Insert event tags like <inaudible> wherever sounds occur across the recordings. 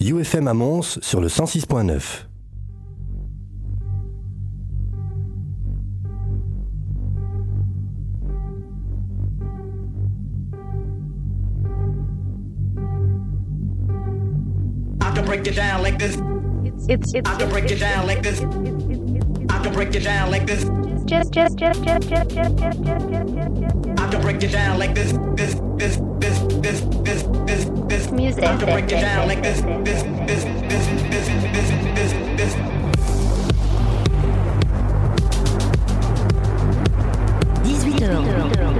UFM à Mons sur le 106.9. break it down like this. It's, it's, I can break it down like this. I can break it down like this. Just, just, just, just, just, just, just, just, just, I can break it down like this, this, this, this, this, this, this. Music. I can break it down like this, this, this, this, this, this, this, this. 18h-22h,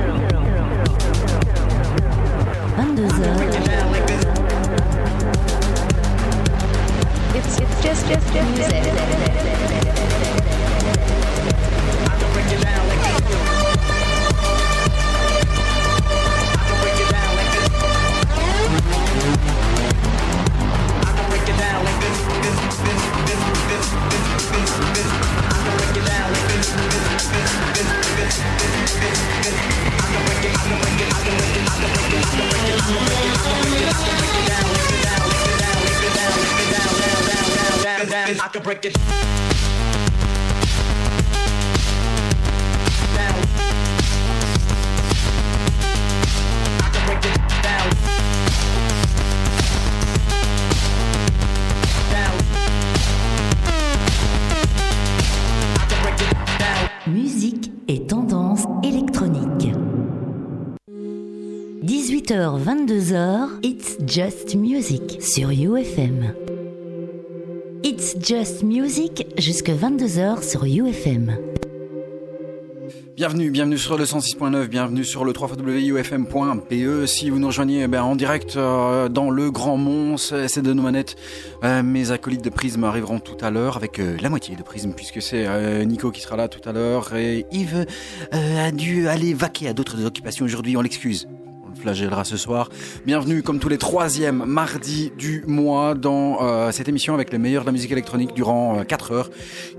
It's Just I can break it. Music sur UFM. It's Just Music jusque 22h sur UFM. Bienvenue, bienvenue sur le 106.9, bienvenue sur le 3wufm.be. Si vous nous rejoignez eh ben, en direct euh, dans le Grand Mons, c'est de nos manettes. Euh, mes acolytes de Prisme arriveront tout à l'heure avec euh, la moitié de Prisme puisque c'est Nico qui sera là tout à l'heure et Yves a dû aller vaquer à d'autres occupations aujourd'hui, on l'excuse flagellera ce soir. Bienvenue comme tous les troisièmes mardis du mois dans euh, cette émission avec les meilleurs de la musique électronique durant 4 euh, heures.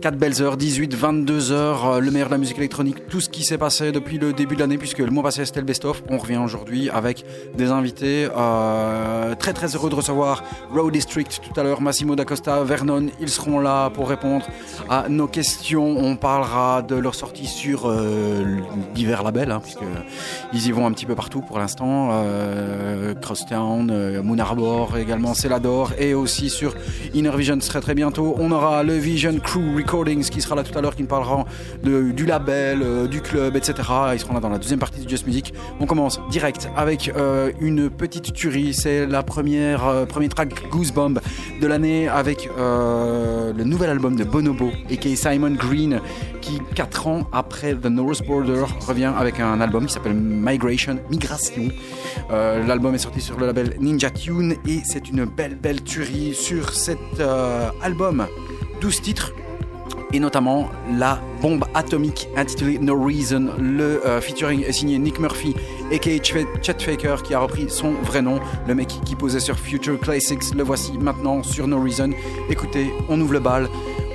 4 belles heures, 18, 22 heures, euh, le meilleur de la musique électronique, tout ce qui s'est passé depuis le début de l'année puisque le mois passé c'était le best-of. On revient aujourd'hui avec des invités. très très heureux de recevoir Road District tout à l'heure, Massimo D'Acosta, Vernon, ils seront là pour répondre à nos questions. On parlera de leur sortie sur divers labels hein, puisque ils y vont un petit peu partout pour l'instant. Euh, Crosstown, euh, Moon Arbor également, Celador et aussi sur Inner Vision très très bientôt. On aura le Vision Crew Recordings qui sera là tout à l'heure, qui nous parlera du label, euh, du club, etc. Ils seront là dans la deuxième partie du Just Music. On commence direct avec une petite tuerie. C'est la première premier track Goosebump de l'année avec le nouvel album de Bonobo et Simon Green qui 4 ans après The North Border revient avec un album qui s'appelle Migration, Migration euh, l'album est sorti sur le label Ninja Tune et c'est une belle, belle tuerie sur cet euh, album. 12 titres et notamment la bombe atomique intitulée No Reason. Le euh, featuring est signé Nick Murphy, aka Chet Faker, qui a repris son vrai nom. Le mec qui posait sur Future Classics, le voici maintenant sur No Reason. Écoutez, on ouvre le bal,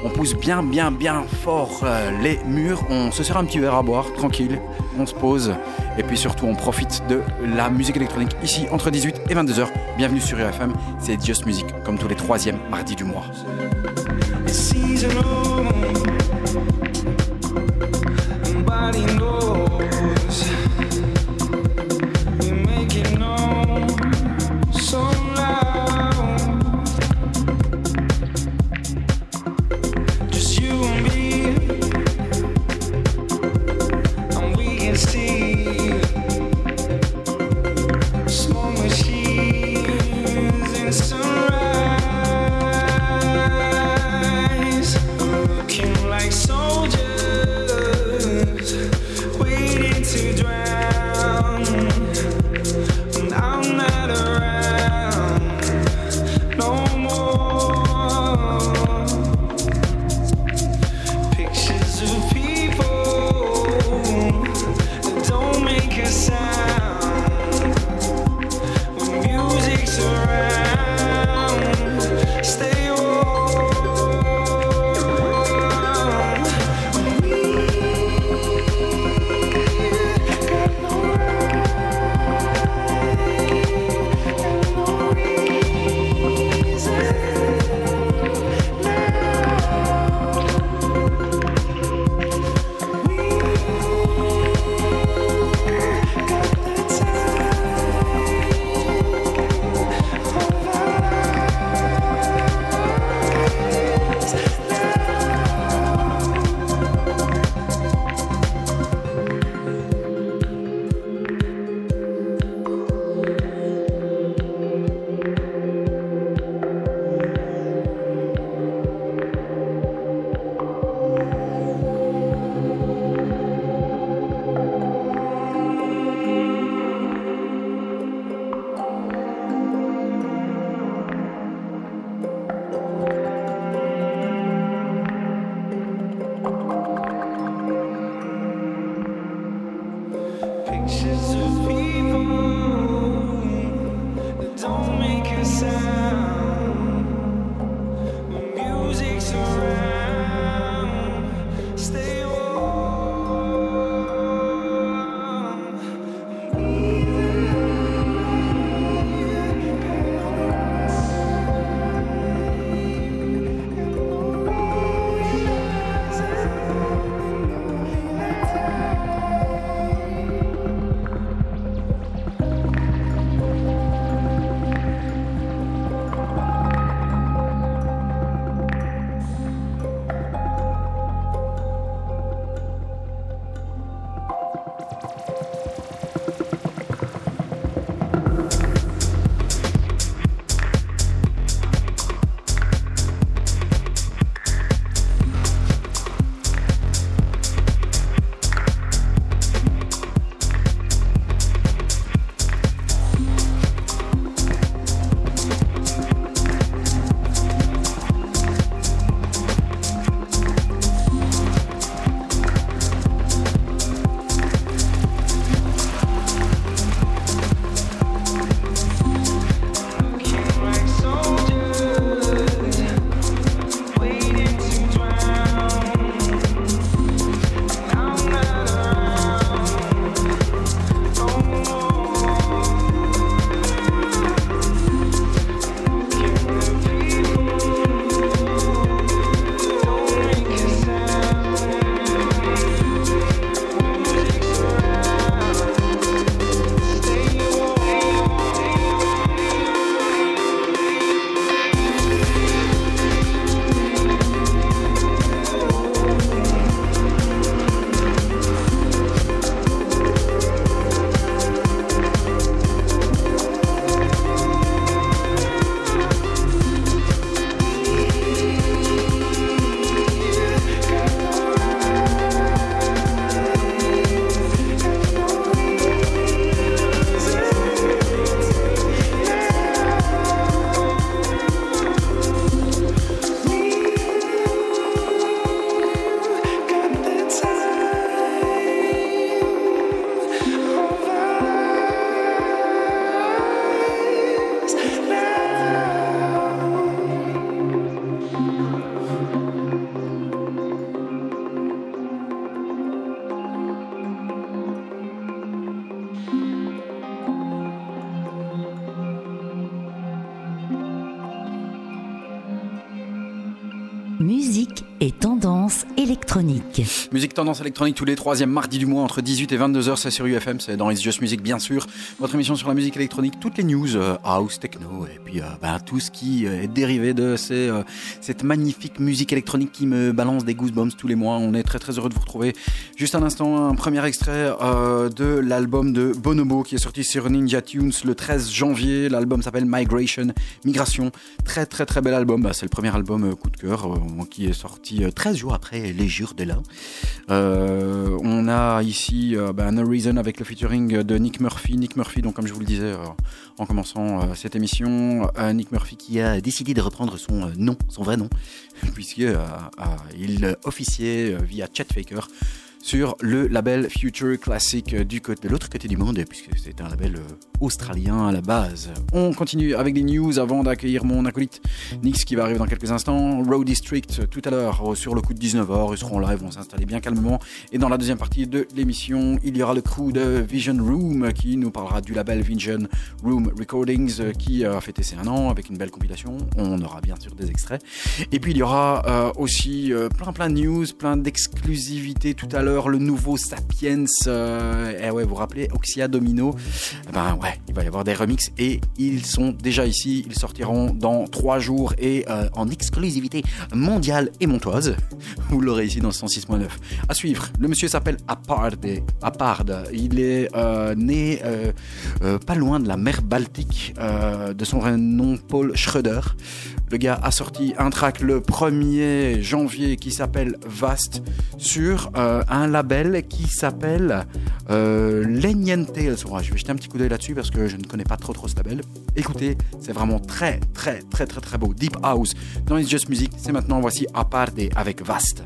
on pousse bien, bien, bien fort les murs, on se sert un petit verre à boire, tranquille, on se pose. Et puis surtout, on profite de la musique électronique ici entre 18 et 22h. Bienvenue sur UFM, c'est Just Music, comme tous les troisièmes mardis du mois. Tendance électronique tous les troisièmes mardis du mois entre 18 et 22 h c'est sur UFM, c'est dans It's Just Music bien sûr. Votre émission sur la musique électronique, toutes les news, euh, house, techno bah, tout ce qui euh, est dérivé de ces, cette magnifique musique électronique qui me balance des goosebumps tous les mois. On est très très heureux de vous retrouver. Juste un instant, un premier extrait de l'album de Bonobo qui est sorti sur Ninja Tunes le 13 janvier. L'album s'appelle Migration, Migration. Très très très bel album. Bah, c'est le premier album coup de cœur qui est sorti 13 euh, jours après Les Jures de. Euh, on a ici euh, bah, No Reason avec le featuring de Nick Murphy. Nick Murphy, donc comme je vous le disais en commençant cette émission, Nick Murphy qui a décidé de reprendre son nom, son vrai nom, <laughs> puisqu'il officiait via Chat Faker sur le label Future Classic du côté, de l'autre côté du monde, puisque c'est un label euh, australien à la base. On continue avec des news avant d'accueillir mon acolyte Nix qui va arriver dans quelques instants. Road District tout à l'heure euh, sur le coup de 19h, ils seront live, vont s'installer bien calmement. Et dans la deuxième partie de l'émission, il y aura le crew de Vision Room qui nous parlera du label Vision Room Recordings euh, qui a fêté ses un an avec une belle compilation. On aura bien sûr des extraits. Et puis il y aura aussi plein plein de news, plein d'exclusivités tout à l'heure le nouveau Sapiens. Euh, eh ouais, vous vous rappelez, Oxia Domino. Eh ben ouais, il va y avoir des remixes et ils sont déjà ici. Ils sortiront dans trois jours et euh, en exclusivité mondiale et montoise. Vous l'aurez ici dans le 106.9. À suivre, le monsieur s'appelle Apard. Apard. Il est euh, né pas loin de la mer Baltique, de son vrai nom Paul Schroeder. Le gars a sorti un track le 1er janvier qui s'appelle Vast sur un label qui s'appelle euh, Lenient Tales. je vais jeter un petit coup d'œil là-dessus parce que je ne connais pas trop trop ce label. Écoutez, c'est vraiment très très très très très beau. Deep House dans It's Just Music. C'est maintenant, voici Aparte avec Vast.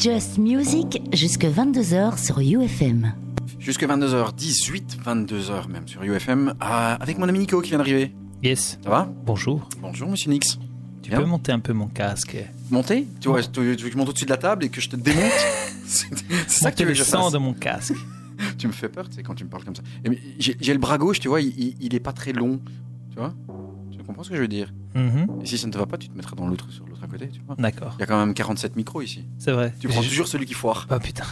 Just Music jusque 22h sur UFM. Jusque 22h, 18, 22h même sur UFM, euh, avec mon ami Nico qui vient d'arriver. Yes. Ça va? Bonjour. Bonjour, monsieur Nix. Tu Bien. peux monter un peu mon casque Monter? Tu, vois, tu, veux que je monte au-dessus de la table et que je te démonte? <laughs> C'est ça que tu veux que je sang fasse de mon casque. <laughs> Tu me fais peur, tu sais, quand tu me parles comme ça. J'ai le bras gauche, tu vois, il, il- est pas très long. Tu vois? Tu comprends ce que je veux dire? Mhm. Et si ça ne te va pas, tu te mettras dans l'autre, sur l'autre côté, tu vois D'accord. Il y a quand même 47 micros ici. C'est vrai. Tu prends toujours celui qui foire. Oh putain.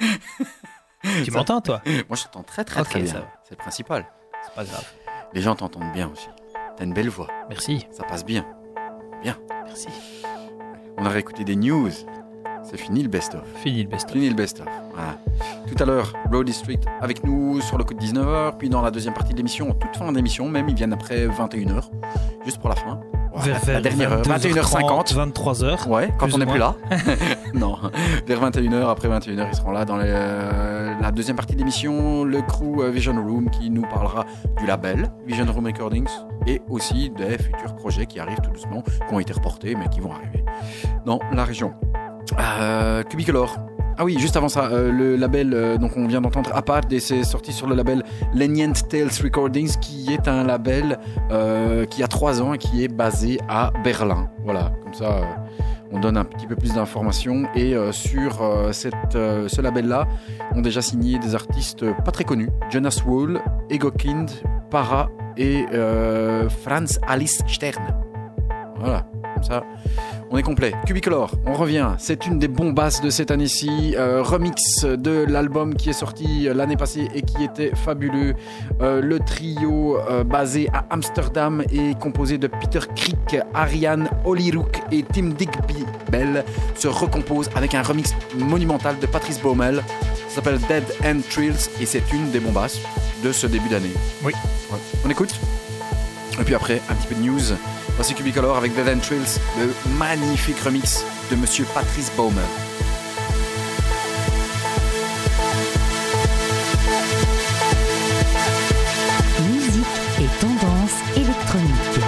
<laughs> tu m'entends toi? Moi, je t'entends très très Ok, très bien. C'est le principal. C'est pas grave. Les gens t'entendent bien aussi. T'as une belle voix. Merci. Ça passe bien. Merci. On a réécouté des news. C'est fini le best-of. Fini le best-of. Fini le best-of. Voilà. Tout à l'heure, Road District avec nous sur le coup de 19h. Puis dans la deuxième partie de l'émission, en toute fin d'émission, même, ils viennent après 21h. Juste pour la fin. Voilà, la dernière heure. 21h50. 23h. Ouais, quand on n'est plus là. <laughs> <laughs> non, vers 21h, après 21h, ils seront là dans les, euh, la deuxième partie de l'émission, le crew euh, Vision Room qui nous parlera du label Vision Room Recordings et aussi des futurs projets qui arrivent tout doucement, qui ont été reportés mais qui vont arriver dans la région. Euh, Cubicolor. Ah oui, juste avant ça, euh, le label, euh, donc on vient d'entendre Apart et c'est sorti sur le label Lenient Tales Recordings qui est un label euh, qui a trois ans et qui est basé à Berlin. Voilà, comme ça euh, on donne un petit peu plus d'informations et euh, sur euh, cette, euh, ce label-là ont déjà signé des artistes pas très connus, Jonas Wall, Ego Kind, Para et euh, Franz Alice Stern. Voilà, comme ça on est complet. Cubicolor, on revient. C'est une des bombasses de cette année-ci. Euh, remix de l'album qui est sorti euh, l'année passée et qui était fabuleux. Euh, le trio euh, basé à Amsterdam est composé de Peter Crick, Ariane Olirouk et Tim Digby Bell se recompose avec un remix monumental de Patrice Baumel. Ça s'appelle Dead End Thrills et c'est une des bombasses de ce début d'année. Oui. Ouais. On écoute? Et puis après, un petit peu de news. Voici Cubicolor avec Dead End Thrills, le magnifique remix de Monsieur Patrice Baumer. Musique et tendance électronique.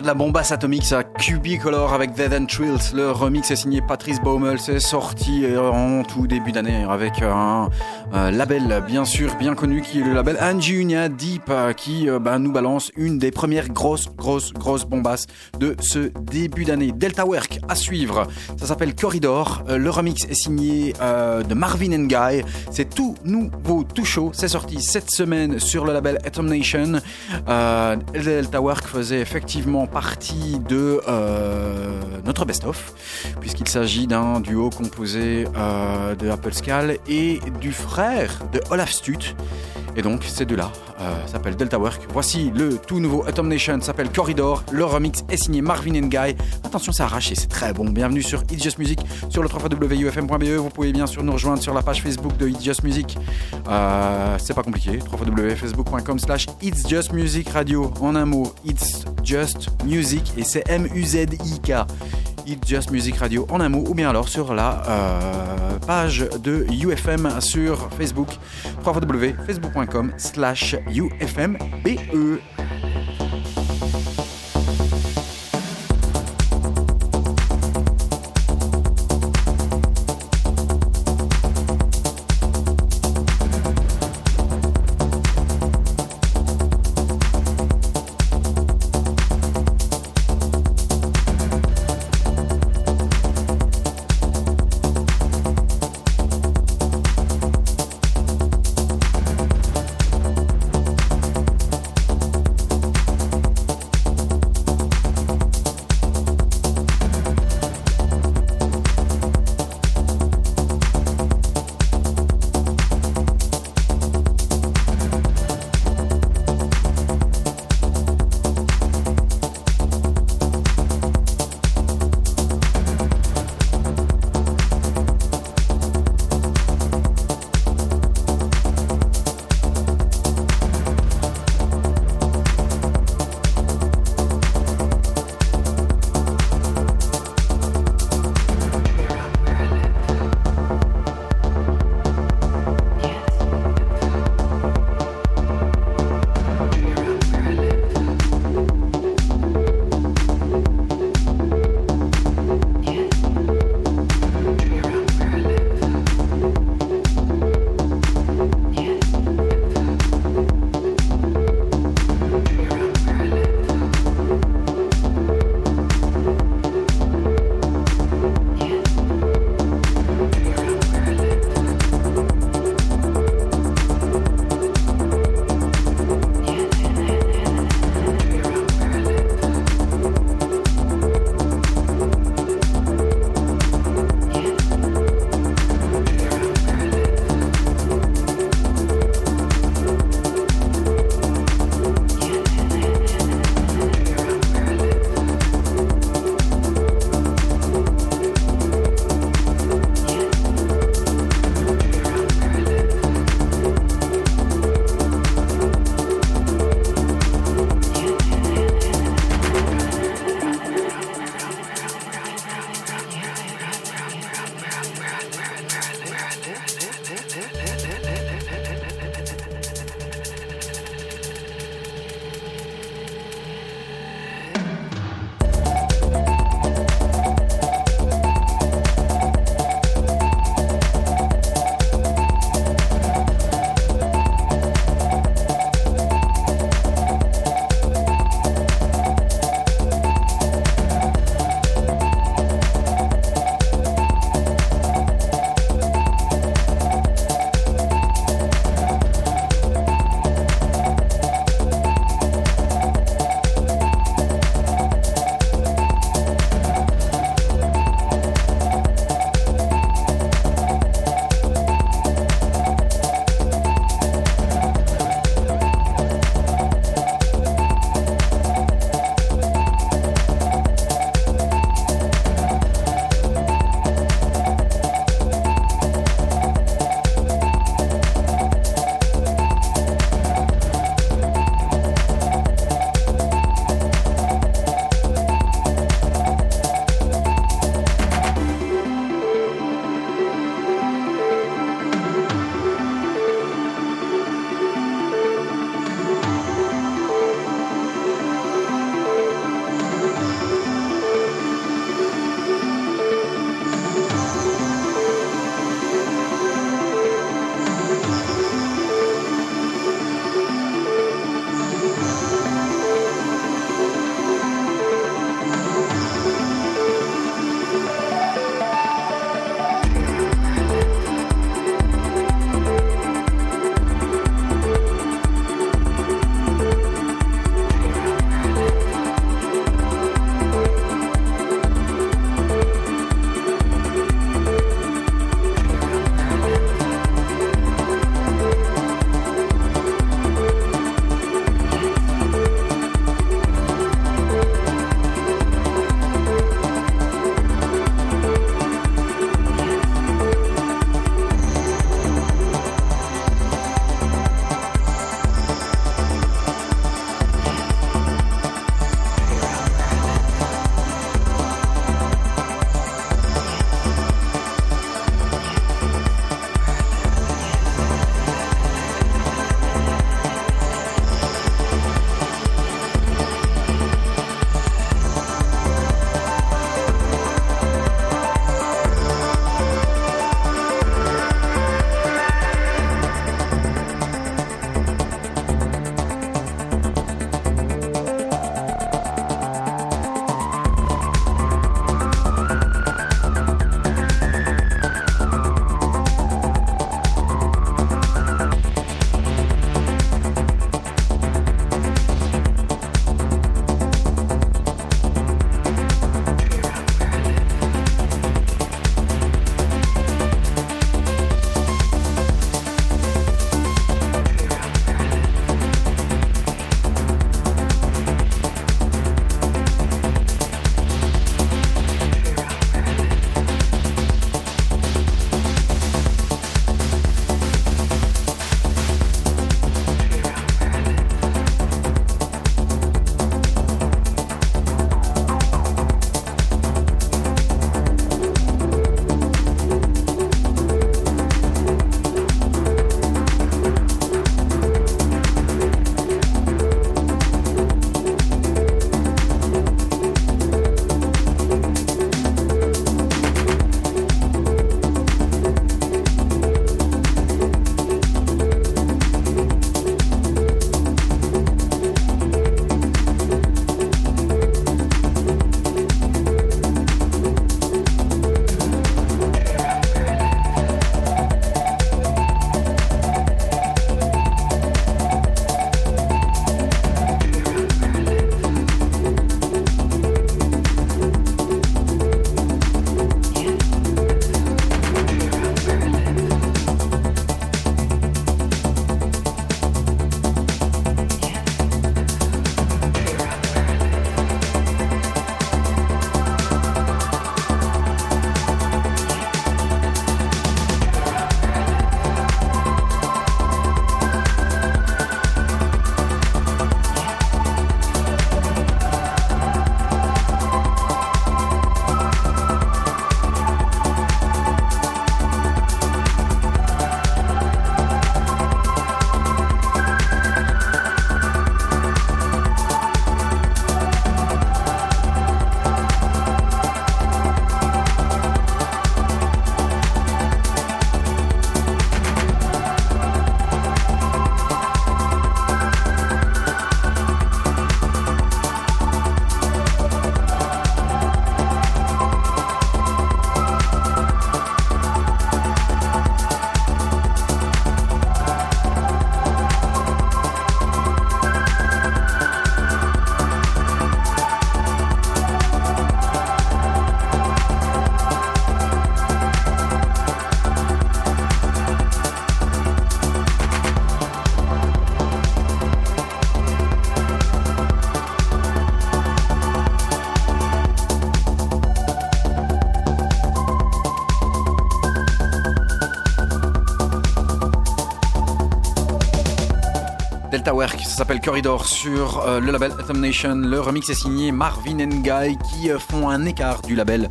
De la bombasse atomique, ça. Cubicolor avec Dead and Trills. Le remix est signé Patrice Baumel. C'est sorti euh, en tout début d'année avec un label bien sûr bien connu qui est le label Anjunia Deep euh, qui euh, bah, nous balance une des premières grosses, grosses, grosses bombasses de ce début d'année. Delta Work à suivre. Ça s'appelle Corridor. le remix est signé de Marvin and Guy. C'est tout nouveau, tout chaud. C'est sorti cette semaine sur le label Atom Nation. Euh, Delta Work faisait effectivement partie de euh, notre best-of, puisqu'il s'agit d'un duo composé euh, de Apple et du frère de Olaf Stut. Et donc ces deux-là euh, s'appellent Delta Work. Voici le tout nouveau Atom Nation, s'appelle Corridor. Le remix est signé Marvin Guy. Attention, c'est arraché, c'est très bon. Bienvenue sur It's Just Music, sur le www.ufm.be. Vous pouvez bien sûr nous rejoindre sur la page Facebook de It's Just Music. Euh, c'est pas compliqué, www.facebook.com slash It's Just Music Radio. En un mot, It's Just Music et c'est M-U-Z-I-K. It's Just Music Radio en un mot ou bien alors sur la euh, page de UFM sur Facebook www.facebook.com slash UFMBE. Ça s'appelle Corridor sur euh, le label Atom Nation. Le remix est signé Marvin and Guy qui euh, font un écart du label.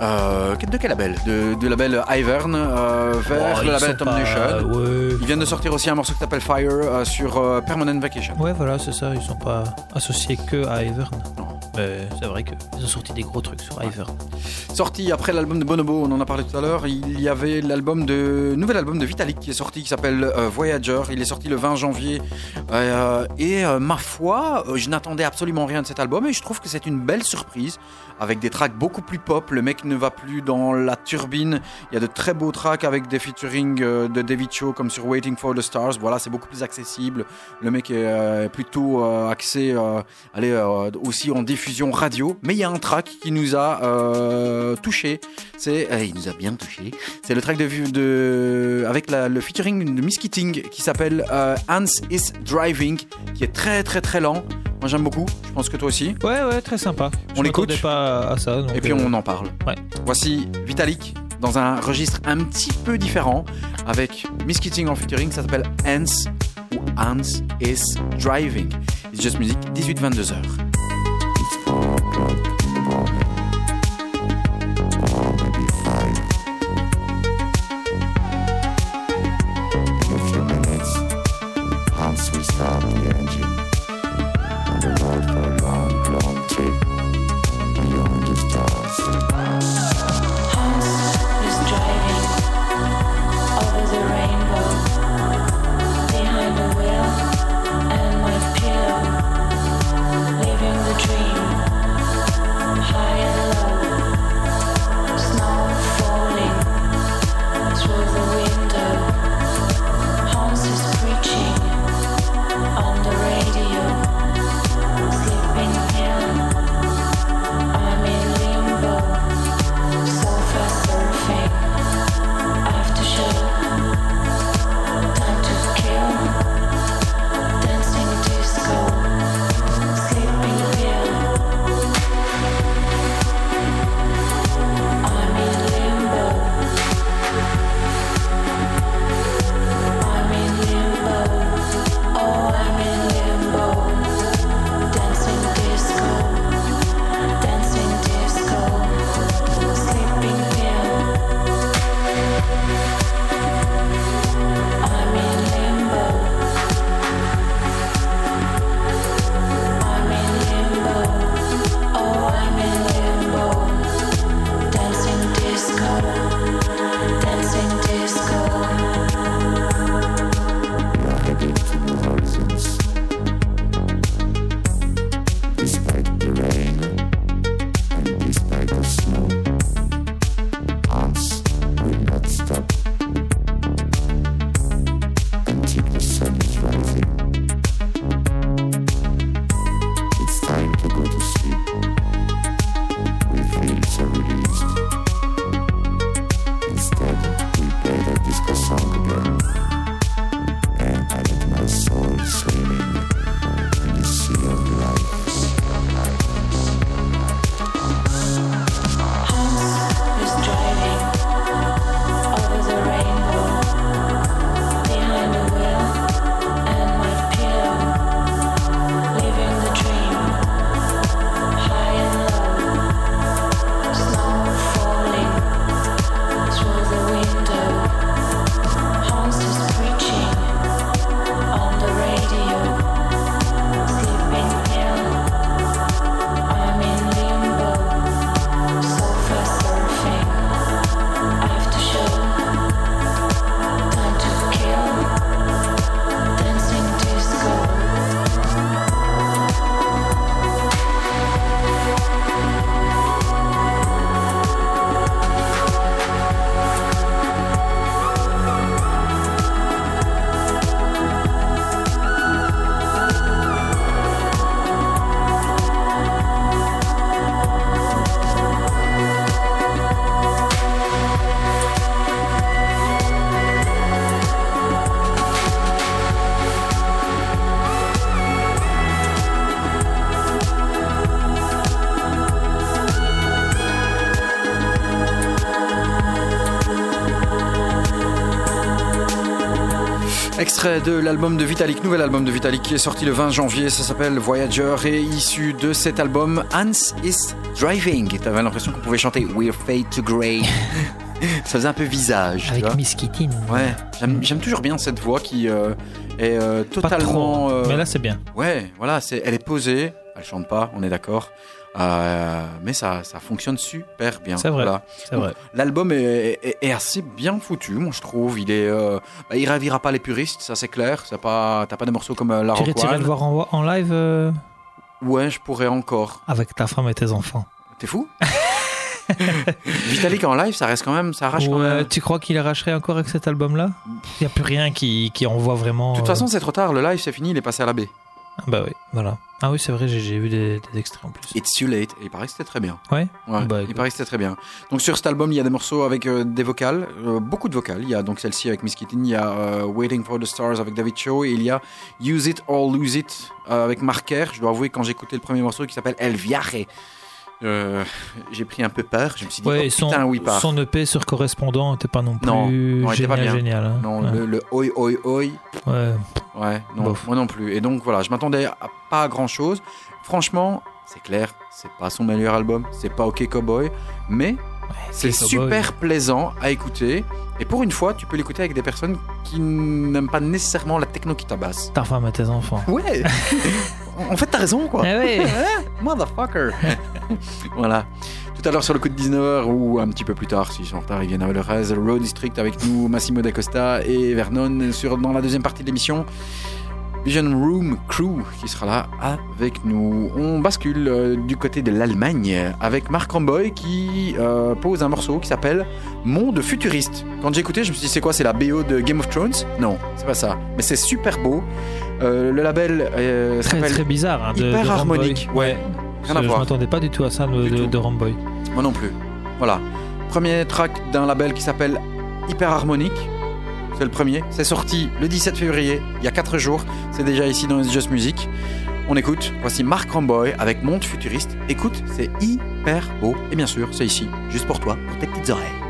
Euh, de quel label? De, Du label Ivern euh, vers Oh, le label Atom pas- Nation. Ouais. Ils viennent de sortir aussi un morceau qui s'appelle Fire sur Permanent Vacation. Ouais, voilà, c'est ça. Ils sont pas associés que à Ivern. Non. Mais c'est vrai qu'ils ont sorti des gros trucs sur Ivern. Sorti après l'album de Bonobo, on en a parlé tout à l'heure, il y avait l'album de nouvel album de Vitalik qui est sorti qui s'appelle euh, Voyager. Il est sorti le 20 janvier Euh, et euh, ma foi, je n'attendais absolument rien de cet album et je trouve que c'est une belle surprise avec des tracks beaucoup plus pop. Le mec ne va plus dans la turbine. Il y a de très beaux tracks avec des featuring de David Cho comme sur Waiting for the Stars. Voilà, c'est beaucoup plus accessible. Le mec est plutôt axé, allez, aussi en diffusion radio. Mais il y a un track qui nous a euh, touché. C'est, euh, il nous a bien touché. C'est le track de, de avec la- le featuring de Miss Keating qui s'appelle euh, Hans is Driving, qui est très très très lent. Moi j'aime beaucoup. Je pense que toi aussi. Ouais, ouais, très sympa. On Je l'écoute pas à ça. donc, Et puis euh, on en parle. ouais. Voici Vitalik dans un registre un petit peu différent avec Miss Keating en featuring. Ça s'appelle Hans ou Hans is Driving. It's Just Music, 18-22 heures. De l'album de Vitalik, nouvel album de Vitalik qui est sorti le 20 janvier, ça s'appelle Voyager et issu de cet album Hans is Driving. Et T'avais l'impression qu'on pouvait chanter We're Fade to Grey. <laughs> ça faisait un peu visage. Avec. Miss Kittin. Ouais, j'aime toujours bien cette voix qui euh, est euh, Pas totalement. trop. euh, Mais là, c'est bien. Ouais, voilà, c'est, elle est posée, elle chante pas, on est d'accord. Euh, mais ça, ça fonctionne super bien. C'est vrai. Voilà. L'album est, est- est assez bien foutu, moi je trouve. Il est, euh, bah, il ravira pas les puristes, ça c'est clair. C'est pas, t'as pas des morceaux comme euh, La Tu irais le voir en, en live euh, Ouais, je pourrais encore. avec ta femme et tes enfants. T'es fou? <laughs> Vitalik en live, ça reste quand même, ça arrache quand même. tu crois qu'il arracherait encore avec cet album-là? Il n'y a plus rien qui, qui envoie vraiment. De toute façon, c'est trop tard. Le live, c'est fini. Il est passé à la baie. Ah Bah oui, voilà. Ah oui, c'est vrai, j'ai vu des, des extraits en plus. It's too late. Et il paraît que c'était très bien. Ouais Ouais, Bah, il paraît que c'était très bien. Donc sur cet album, il y a des morceaux avec euh, des vocales, euh, beaucoup de vocales. Il y a donc celle-ci avec Miss Kittin, il y a euh, Waiting for the Stars avec David Cho, et il y a Use It or Lose It avec Marker. Je dois avouer, quand j'ai écouté le premier morceau qui s'appelle El Viaje, euh, j'ai pris un peu peur. Je me suis dit, Ouais, oh, son, putain, oui, part. son EP sur correspondant n'était pas non plus Non, pas génial, génial. hein. Non, ouais. le, le oi oi oi, Ouais. ouais, non, Bof. moi non plus. Et donc voilà, je m'attendais à pas grand chose. Franchement, c'est clair, c'est pas son meilleur album, c'est pas OK Cowboy, mais c'est super plaisant à écouter. Et pour une fois, tu peux l'écouter avec des personnes qui n'aiment pas nécessairement la techno qui tabasse. Ta femme et tes enfants. Ouais <laughs> En fait, t'as raison, quoi. Eh oui. <laughs> Motherfucker <laughs> Voilà. Tout à l'heure sur le coup de 19h ou un petit peu plus tard, s'ils sont en retard, ils viennent à l'heure Road District avec nous, Massimo D'Acosta et Vernon sur, dans la deuxième partie de l'émission. Vision Room Crew qui sera là avec nous. On bascule euh, du côté de l'Allemagne avec Mark Ramboy qui euh, pose un morceau qui s'appelle Monde futuriste. Quand j'ai écouté, je me suis dit c'est quoi C'est la BO de Game of Thrones? Non, c'est pas ça. Mais c'est super beau. Euh, le label Très, très bizarre. hein, de, Hyper de harmonique. Ramboy. Ouais, rien à Je voir. m'attendais pas du tout à ça de, de, de Ramboy. Moi non plus. Voilà. Premier track d'un label qui s'appelle Hyper Harmonique. C'est le premier. C'est sorti le 17 février, il y a 4 jours. C'est déjà ici dans Just Music. On écoute. Voici Mark Ramboy avec Monde Futuriste. Écoute, c'est hyper beau. Et bien sûr, c'est ici, juste pour toi, pour tes petites oreilles.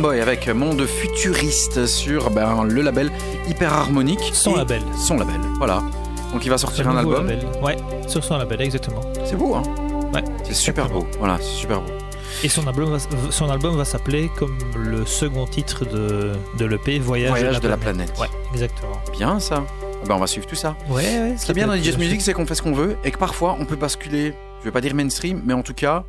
Ramboy avec Monde Futuriste sur ben, le label Hyper Harmonique. Son label. Son label, voilà. Donc il va sortir un album. label. Ouais, sur son label, exactement. C'est beau, hein Ouais. C'est super beau. Voilà, c'est super beau. Et son album va, son album va s'appeler comme le second titre de, de l'EP, Voyage, Voyage de la planète. Ouais, exactement. Bien ça. Ah Ben, on va suivre tout ça. Ouais, ouais. Ce qui est bien dans les jazz music, c'est qu'on fait ce qu'on veut et que parfois on peut basculer, je vais pas dire mainstream, mais en tout cas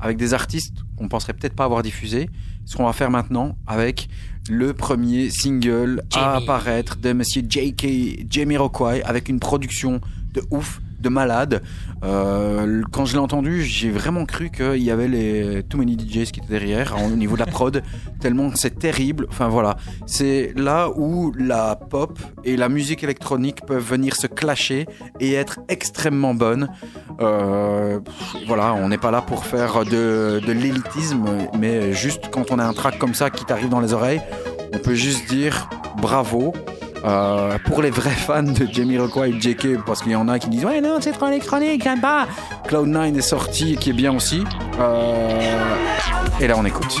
avec des artistes qu'on penserait peut-être pas avoir diffusés. Ce qu'on va faire maintenant avec le premier single à apparaître de Monsieur J.K. Jamie Rockway avec une production de ouf, de malade. Euh, quand je l'ai entendu, j'ai vraiment cru qu'il y avait les Too Many DJs qui étaient derrière au niveau de la prod, <laughs> tellement c'est terrible. Enfin voilà, c'est là où la pop et la musique électronique peuvent venir se clasher et être extrêmement bonnes. Euh, voilà, on n'est pas là pour faire de, l'élitisme, mais juste quand on a un track comme ça qui t'arrive dans les oreilles, on peut juste dire bravo. Euh, pour les vrais fans de Jamie Rockway et JK, parce qu'il y en a qui disent ouais non c'est trop électronique, j'aime pas. Cloud9 est sorti, qui est bien aussi. Euh, et là on écoute.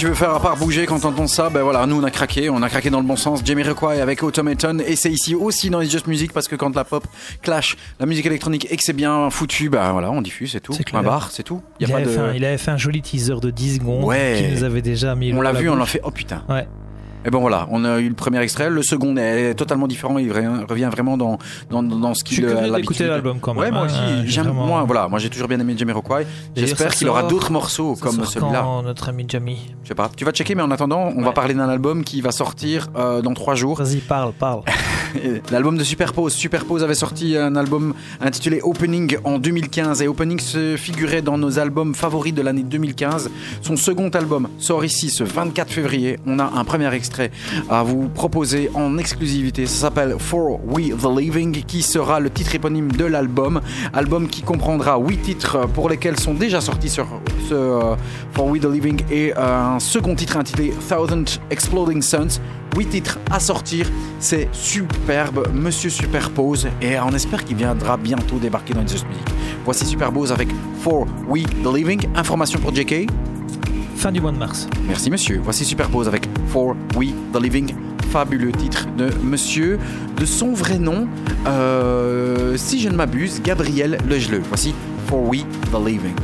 Tu veux faire à part bouger quand t'entends ça Ben voilà, nous on a craqué, on a craqué dans le bon sens. Jamie Jamiroquai avec Automaton et c'est ici aussi dans les Just Music parce que quand la pop clash la musique électronique et que c'est bien foutu, ben voilà, on diffuse, c'est tout. C'est clair. Un bar, c'est tout. Y a Il pas avait, de... fait un, il avait fait un joli teaser de 10 secondes Ouais. qui nous avait déjà mis On l'a vu, on l'a fait. Oh putain. Ouais. Et bon voilà, on a eu le premier extrait, le second est totalement différent, il revient vraiment dans dans, dans ce qu'il a l'habitude. l'album quand même. Ouais, moi hein, aussi, j'aime vraiment. moi voilà, moi j'ai toujours bien aimé Jamiroquai. J'espère qu'il aura d'autres morceaux comme celui-là. notre ami Jamie. Je sais pas. Tu vas checker, mais en attendant, on va parler d'un album qui va sortir euh, dans trois jours. Vas-y, parle, parle. <laughs> <laughs> L'album de Superpose. Superpose avait sorti un album intitulé Opening en 2015 et Opening se figurait dans nos albums favoris de l'année 2015. Son second album sort ici ce 24 février. On a un premier extrait à vous proposer en exclusivité. Ça s'appelle For We the Living qui sera le titre éponyme de l'album. Album qui comprendra 8 titres pour lesquels sont déjà sortis sur euh, For We the Living et euh, un second titre intitulé Thousand Exploding Suns. 8 titres à sortir, c'est superbe, Monsieur Superpose, et on espère qu'il viendra bientôt débarquer dans les Just Music. Voici Superpose avec For We the Living. Information pour JK. Fin du mois de mars. Merci monsieur. Voici Superpose avec For We the Living. Fabuleux titre de monsieur, de son vrai nom, euh, si je ne m'abuse, Gabriel Legeleux. Voici For We the Living.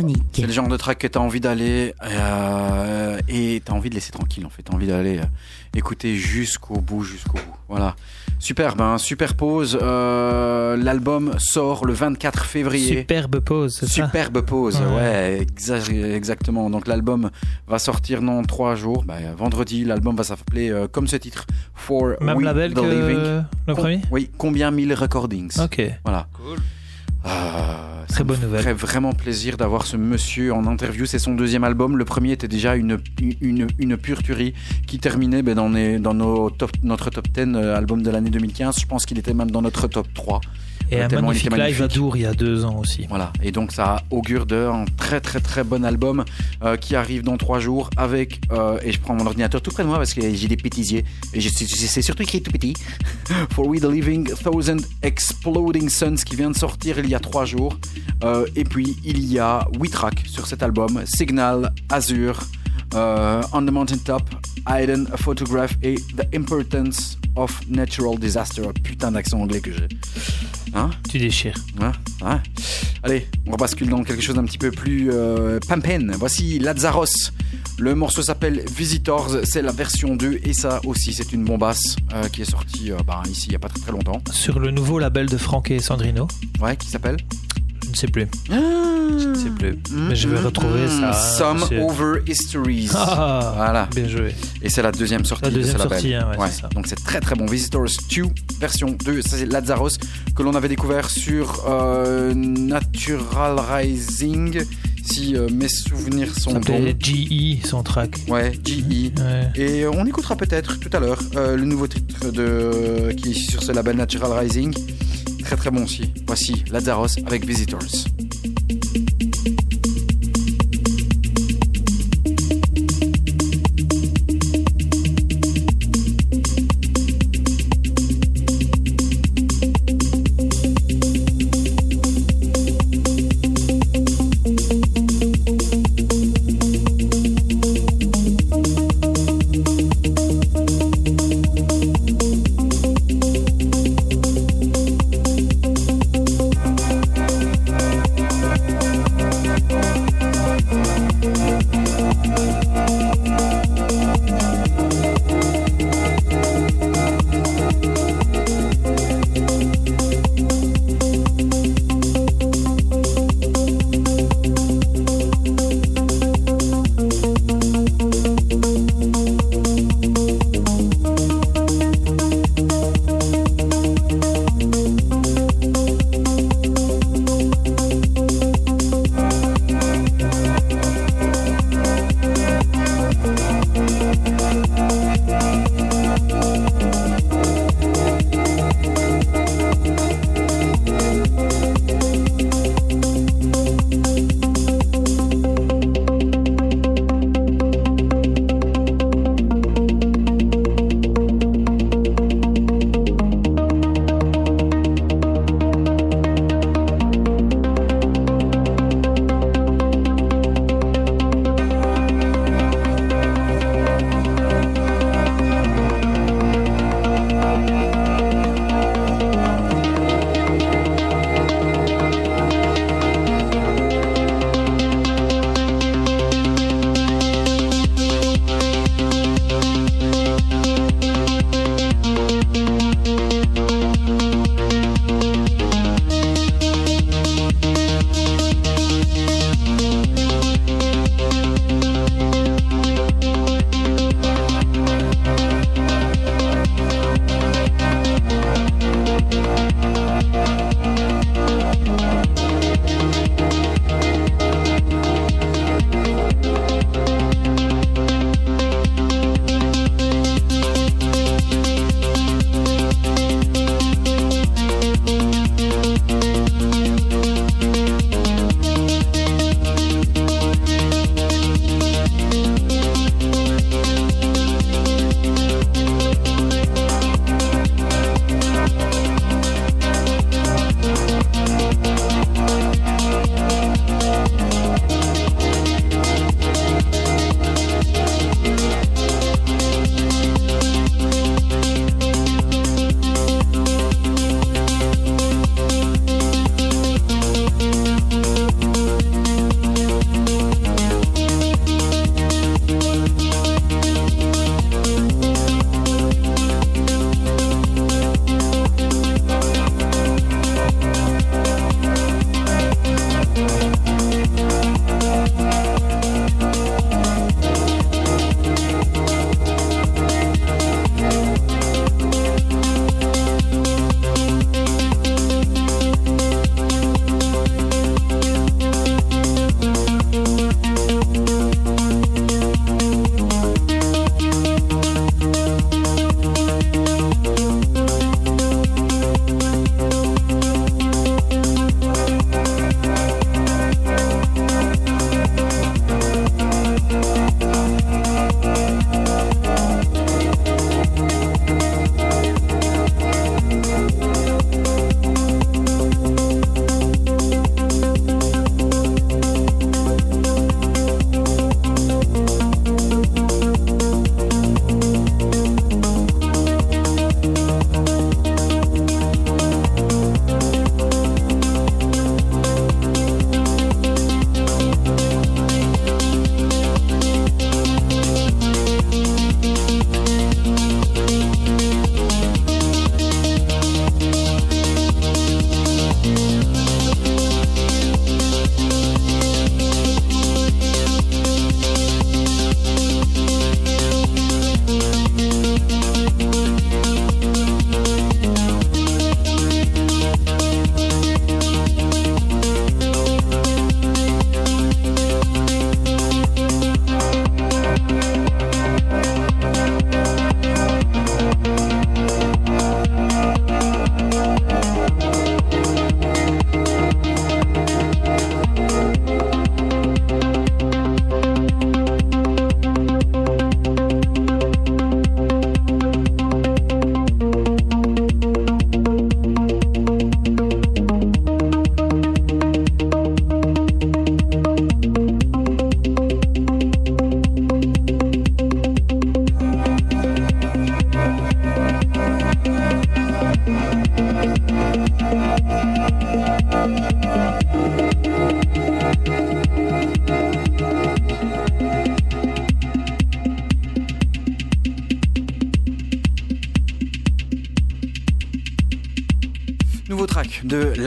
Électronique. C'est le genre de track que tu as envie d'aller euh, et tu as envie de laisser tranquille en fait. Tu as envie d'aller euh, écouter jusqu'au bout, jusqu'au bout. Voilà. Superbe, hein, super pause. Euh, L'album sort le 24 février. Superbe pause, c'est ça Superbe pause, Ouais. ouais, exa- exactement. Donc l'album va sortir dans trois jours. Bah, vendredi, l'album va s'appeler euh, comme ce titre, For Même We label the que Living. le Com- premier Oui, combien mille recordings. Ok. Voilà. Ah, Très bonne nouvelle. ferait vraiment plaisir d'avoir ce monsieur en interview. C'est son deuxième album. Le premier était déjà une, une, une pure tuerie qui terminait ben, dans, les- dans nos top, notre top 10 euh, album de l'année 2015. Je pense qu'il était même dans notre top 3. Et un magnifique était live à magnifique. Dour il y a deux ans aussi. Voilà, et donc ça augure d'un très très très bon album euh, qui arrive dans trois jours avec, euh, et je prends mon ordinateur tout près de moi parce que j'ai des petits yeux, et c'est surtout écrit tout petit, <laughs> For We the Living Thousand Exploding Suns qui vient de sortir il y a trois jours. Euh, et puis il y a huit tracks sur cet album, Signal, Azure, euh, On the Mountain Top, Hidden a Photograph et The Importance of Natural Disaster. Putain d'accent anglais que j'ai. Hein? Tu déchires. Ouais. Allez, on bascule dans quelque chose d'un petit peu plus euh, pampen. Voici Lazarus. Le morceau s'appelle Visitors, c'est la version 2 et ça aussi c'est une bombasse euh, qui est sortie euh, bah, ici il n'y a pas très très longtemps. Sur le nouveau label de Franck et Sandrino, Ouais, qui s'appelle? Ne sais plus. Je ne sais plus. Mais je vais retrouver ça. Some C'est- Over Histories. Ah, Voilà. Bien joué. Et c'est la deuxième sortie La deuxième de ce label. sortie, hein, ouais, c'est ça. Donc c'est très très bon. Visitors 2, version 2. Ça c'est Lazarus que l'on avait découvert sur euh, Natural Rising. Si euh, mes souvenirs sont bons. GE, son track. Ouais, GE. Ouais. Et euh, on écoutera peut-être tout à l'heure euh, le nouveau titre de, qui est sur ce label Natural Rising. Très très bon aussi. Voici Lazarus avec Visitors.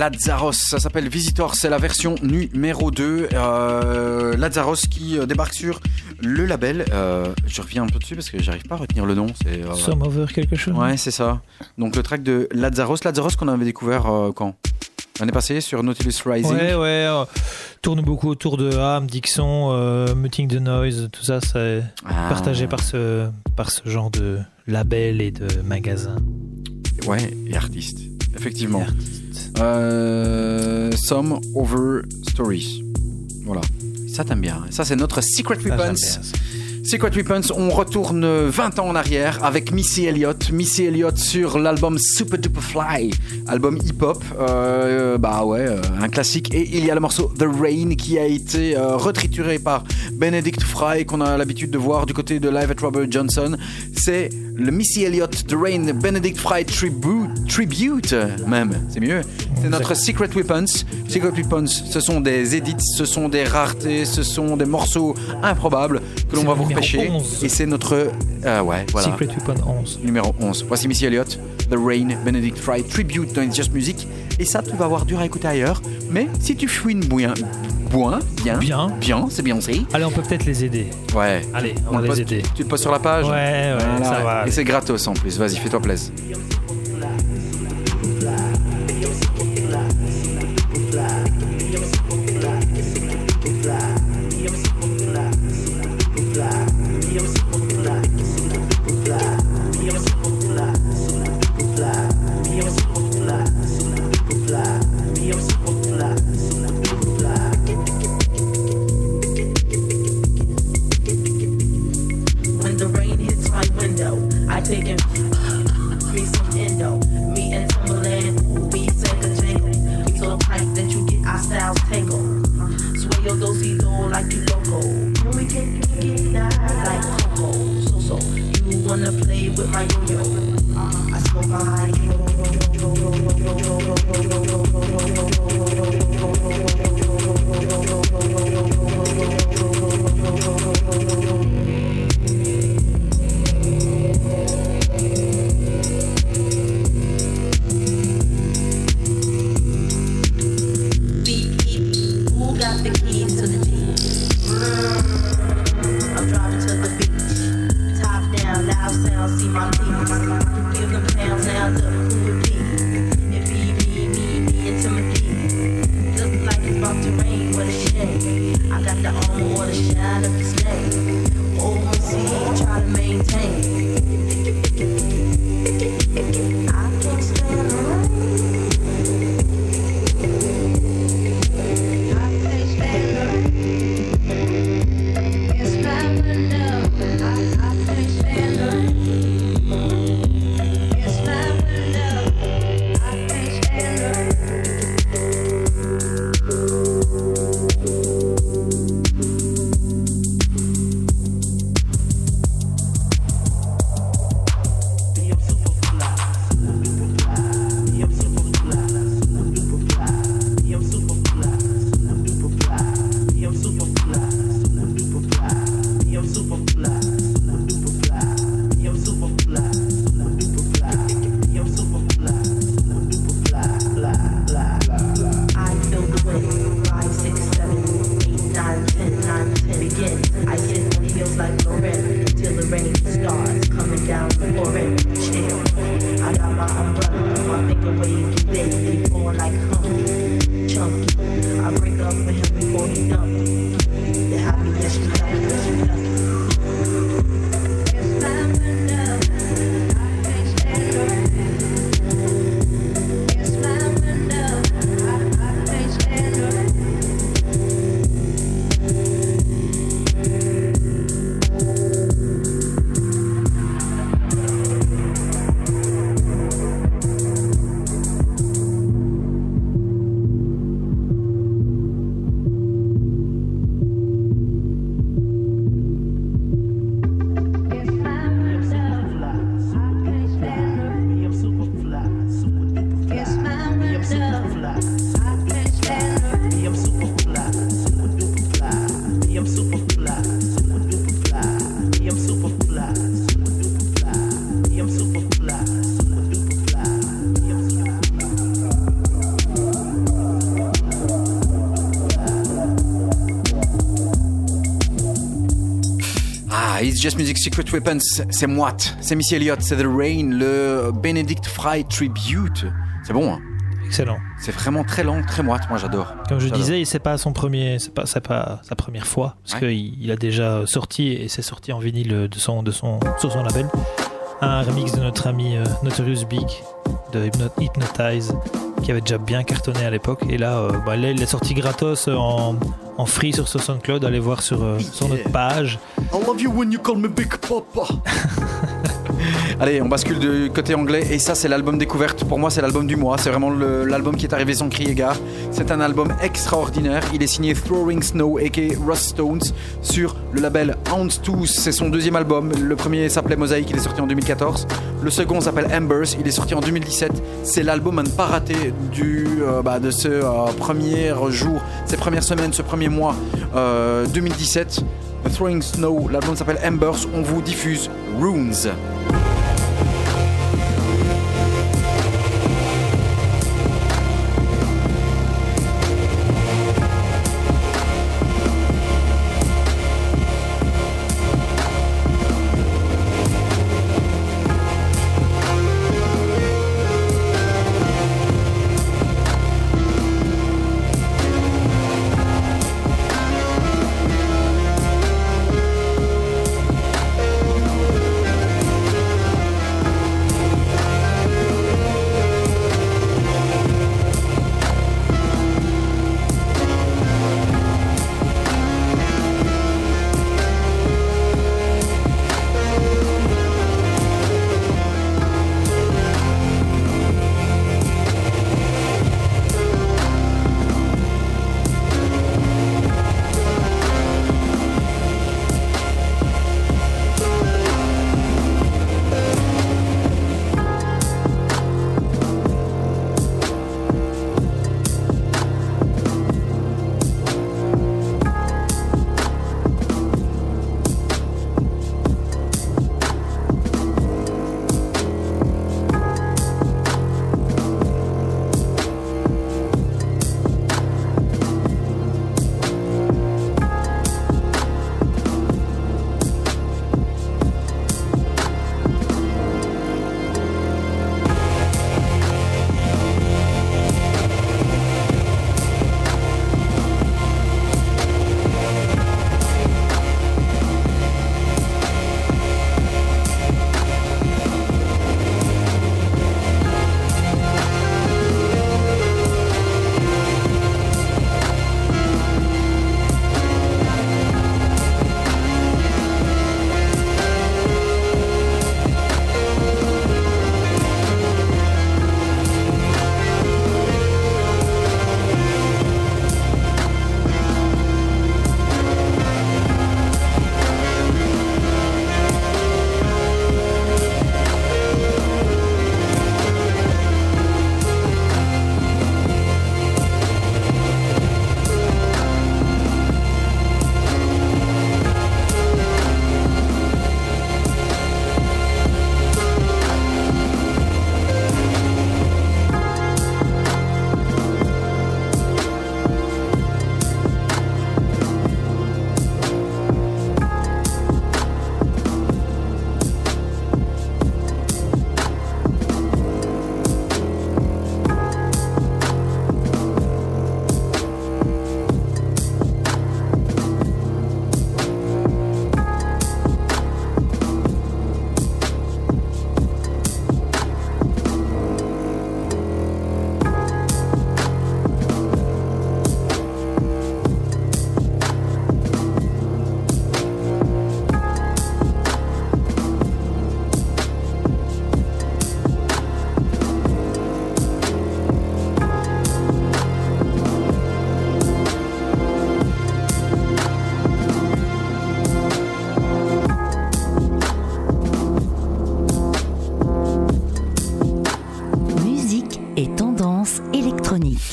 Lazarus, ça s'appelle Visitor, c'est la version numéro 2. Euh, Lazarus qui euh, débarque sur le label. euh, je reviens un peu dessus parce que j'arrive pas à retenir le nom. C'est, euh, Some over quelque chose Ouais, c'est ça. Donc le track de Lazarus, Lazarus qu'on avait découvert quand? L'année passée sur Nautilus Rising. Ouais, ouais. tourne beaucoup autour de Ham, Dixon, Muting the Noise, tout ça, c'est Ah. partagé par ce, par ce genre de label et de magasin. Ouais, et artiste. Effectivement. Et artiste. Euh, Some Over Stories. Voilà. Ça t'aimes bien. Ça c'est notre Secret Weapons. ça. Secret Weapons, on retourne 20 ans en arrière avec Missy Elliott. Missy Elliott sur l'album Super Duper Fly, album hip-hop. Euh, bah ouais, euh, un classique. Et il y a le morceau The Rain qui a été euh, retrituré par Benedict Fry, qu'on a l'habitude de voir du côté de Live at Robert Johnson. C'est le Missy Elliott The Rain Benedict Fry Tribute, tribute même, c'est mieux. C'est notre Secret Weapons. Secret Weapons, ce sont des edits, ce sont des raretés, ce sont des morceaux improbables que l'on va vous repêcher. 11. Et c'est notre. euh, ouais, voilà. Secret Weapon 11. Numéro 11. Voici Missy Elliott, The Rain, Benedict Fry, Tribute dans It's Just Music. Et ça, tu vas avoir dur à écouter ailleurs. Mais si tu fouines bien, bien, bien, Bien. bien, c'est bien aussi. Allez, on peut peut-être les aider. Ouais. Allez, On on, va le les poste- aider. Tu te poses sur la page Ouais, ouais, ça va. Et c'est gratos en plus. Vas-y, fais-toi plaisir. Just Music Secret Weapons, c'est moite, c'est Missy Elliott, c'est The Rain, le Benedict Fry Tribute. C'est bon, hein Excellent. c'est vraiment très lent, très moite, moi j'adore. Comme je disais, c'est pas son premier, c'est pas, sa première fois, parce Ouais. qu'il il a déjà sorti et c'est sorti en vinyle de son, de son, sur son label, un remix de notre ami euh, Notorious Big de Hypno- Hypnotize, qui avait déjà bien cartonné à l'époque. Et là, euh, bah, là, il est sorti gratos en, en free sur ce SoundCloud. Allez voir sur, euh, sur notre page. I love you when you call me Big Papa. <laughs> Allez, on bascule du côté anglais et ça c'est l'album découverte. Pour moi c'est l'album du mois. C'est vraiment l'album qui est arrivé sans crier gare. C'est un album extraordinaire. Il est signé Throwing Snow aka Ross Stones sur le label Houndstooth. C'est son deuxième album. Le premier s'appelait Mosaic. Il est sorti en 2014. Le second s'appelle Embers. Il est sorti en 2017. C'est l'album à ne pas rater du, euh, bah, de ce euh, premier jour, ces premières semaines, ce premier mois euh, 2017. Throwing Snow, l'album s'appelle Embers, on vous diffuse Runes.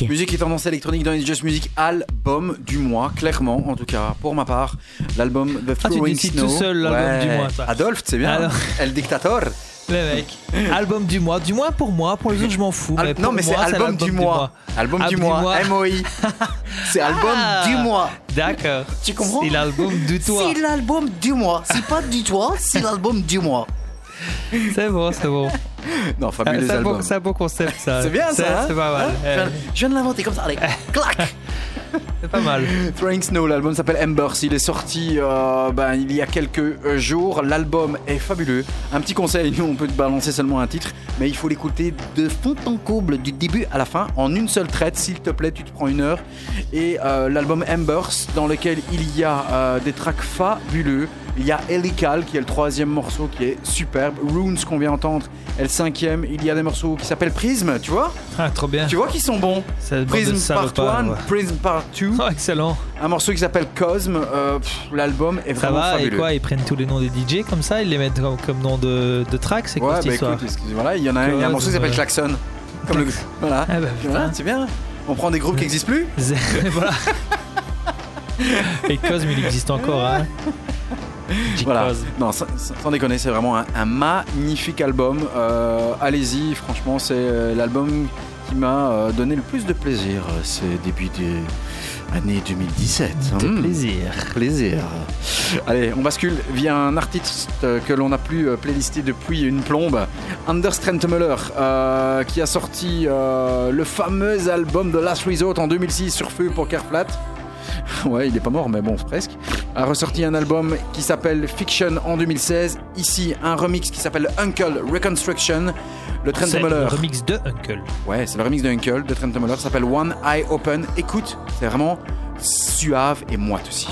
Musique et tendance électronique dans les Just Music, album du mois, clairement, en tout cas, pour ma part. L'album The Ah, tu décides Snow. tout seul l'album Ouais. du mois, toi. Adolphe, c'est bien. Alors. El Dictator. Le mec. Album du mois. Du moins pour moi. Pour les autres, je m'en fous. Al- mais pour non, mais c'est moi, album, du mois. Album du Album du mois. mois. MOI. <laughs> c'est album Ah. du mois. D'accord. Tu comprends C'est l'album du toit. C'est l'album du mois. C'est pas du toit, c'est l'album du mois. <laughs> C'est bon, c'est bon. Non, fabuleux C'est un, album. beau, c'est un beau concept, ça. C'est bien ça. hein C'est pas mal. Hein Euh, je, viens, je viens de l'inventer comme ça. Allez, <laughs> clac. C'est pas mal. Throwing Snow, l'album s'appelle Embers. Il est sorti euh, ben, il y a quelques jours. L'album est fabuleux. Un petit conseil, nous on peut te balancer seulement un titre, mais il faut l'écouter de fond en comble, du début à la fin, en une seule traite. S'il te plaît, tu te prends une heure. Et euh, l'album Embers, dans lequel il y a euh, des tracks fabuleux. Il y a Helical qui est le troisième morceau qui est superbe. Runes qu'on vient entendre est le cinquième. Il y a des morceaux qui s'appellent Prism, tu vois Ah, trop bien. Tu vois qu'ils sont bons. Prism Part salopards, 1, ouais. Prism Part 2. Oh, excellent. Un morceau qui s'appelle Cosme. euh, L'album est Ça vraiment va, et quoi Ils prennent tous les noms des DJ comme ça Ils les mettent comme, comme nom de, de track C'est quoi cette bah écoute, voilà, il y en a un, il y a un morceau qui s'appelle. Klaxon. Comme le, voilà. Ah bah, Voilà, c'est bien. On prend des groupes qui n'existent plus. <laughs> Voilà. Et Cosme, il existe encore, hein <laughs> <laughs> Voilà. Non, sans, sans déconner, c'est vraiment un, un magnifique album. Euh, Allez-y, franchement, c'est euh, l'album qui m'a euh, donné le plus de plaisir ces débuts de année 2017. De Hmm. plaisir. Plaisir. Allez, on bascule via un artiste que l'on n'a plus playlisté depuis une plombe, Anders Trentemøller, euh, qui a sorti euh, le fameux album de Last Resort en 2006 sur feu pour Carflat. <laughs> Ouais, il est pas mort, mais bon, presque. A ressorti un album qui s'appelle Fiction en 2016. Ici, un remix qui s'appelle Uncle Reconstruction. Le C'est Trentemøller. le remix de Uncle. Ouais, c'est le remix de Uncle de Trent Muller, ça s'appelle One Eye Open. Écoute, c'est vraiment suave et moite aussi.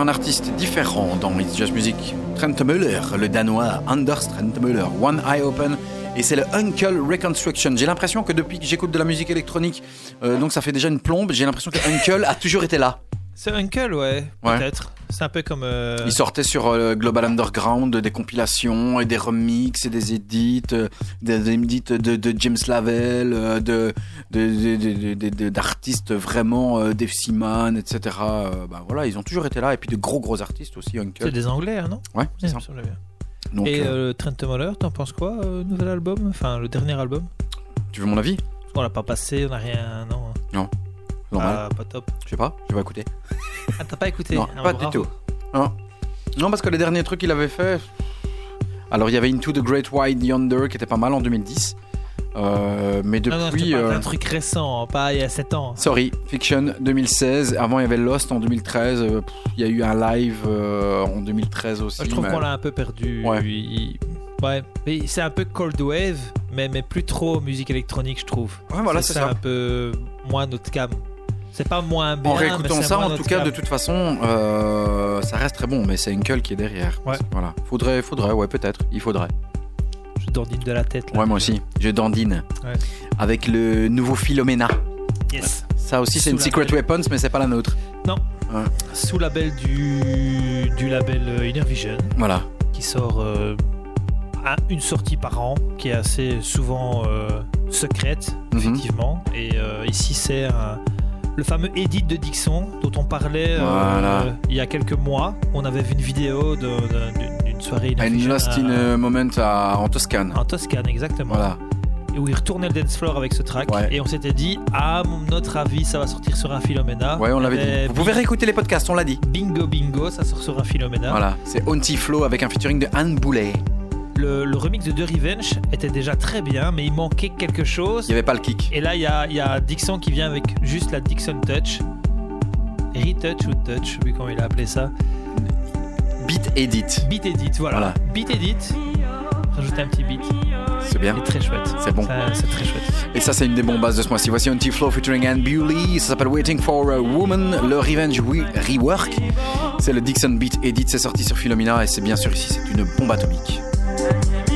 Un artiste différent dans It's Just Music. Trent Müller, le danois Anders Trent Müller, One Eye Open. Et c'est le Uncle Reconstruction. J'ai l'impression que depuis que j'écoute de la musique électronique, euh, donc ça fait déjà une plombe, j'ai l'impression que Uncle a toujours été là. C'est Uncle, ouais, Ouais. peut-être. C'est un peu comme. euh, Il sortait sur euh, Global Underground des compilations et des remixes et des edits, euh, des, edits de, de James Lavelle, euh, de, d'artistes vraiment Dave Seaman, etc. Bah voilà, ils ont toujours été là et puis de gros gros artistes aussi, C'est Uncle. des Anglais, hein, non? Ouais, c'est ça. bien. Donc, Et Trent Muller, t'en penses quoi, nouvel album? Enfin, le dernier album? Tu veux mon avis? On l'a pas passé, on a rien. Non. Normal. Ah, pas top. Je sais pas, je vais écouter. Ah, t'as pas écouté Non, Ah, pas bravo. du tout. Non. non, parce que les derniers trucs qu'il avait fait. Alors, il y avait Into the Great Wide Yonder qui était pas mal en 2010. Euh, mais Non, non, depuis. parle euh, d'un truc récent, pas il y a 7 ans. Sorry, Fiction 2016. Avant, il y avait Lost en 2013. Euh, pff, Il y a eu un live en 2013 aussi. je trouve mais- qu'on l'a un peu perdu. Ouais. Il- Ouais, mais c'est un peu cold wave, mais, mais plus trop musique électronique, je trouve. Ouais, voilà, c'est ça. un peu moins notre cam. C'est pas moins bien. En réécoutant ça, en tout cas, de toute façon, euh, ça reste très bon, mais c'est Uncle qui est derrière. Ouais. Voilà. Faudrait, faudrait, ouais, peut-être. Il faudrait. Je dandine de la tête. Là. Ouais, moi aussi. Je dandine. Ouais. Avec le nouveau Philomena. Yes. Ça aussi, c'est une Secret belle- Weapons, mais c'est pas la nôtre. Non. Ouais. Sous label du, du label euh, Inner Vision, Voilà. qui sort euh, à une sortie par an, qui est assez souvent euh, secrète, Mhm. effectivement. Et ici, c'est un- le fameux Edit de Dixon dont on parlait euh, il y a quelques mois. On avait vu une vidéo d'une soirée Vision Lost in a Moment à- en Toscane. en Toscane, exactement. Voilà. Et où il retournait le dance floor avec ce track. Ouais. Et on s'était dit, à notre avis, ça va sortir sur un Philomena. Ouais, on l'avait Et dit. Vous pouvez réécouter les podcasts, on l'a dit. Bingo Bingo, ça sort sur un Philomena. Voilà. C'est Auntie Flo avec un featuring de Anne Boulet. Le, le remix de The Revenge était déjà très bien, mais il manquait quelque chose. Il n'y avait pas le kick. Et là, il y a, il y a Dixon qui vient avec juste la Dixon Touch. Retouch ou Touch, plus comment il a appelé ça. Beat Edit. Beat Edit, voilà. Voilà. Beat Edit. Rajouter un petit beat. C'est bien. C'est très chouette. C'est bon. C'est très chouette. Et ça, c'est une des bombes bases de ce mois-ci. Voici Auntie Flo featuring Anne Bewley. Ça s'appelle Waiting for a Woman. Le Revenge We- Rework. C'est le Dixon Beat Edit. C'est sorti sur Philomena. Et c'est bien sûr ici, c'est une bombe atomique. Amen.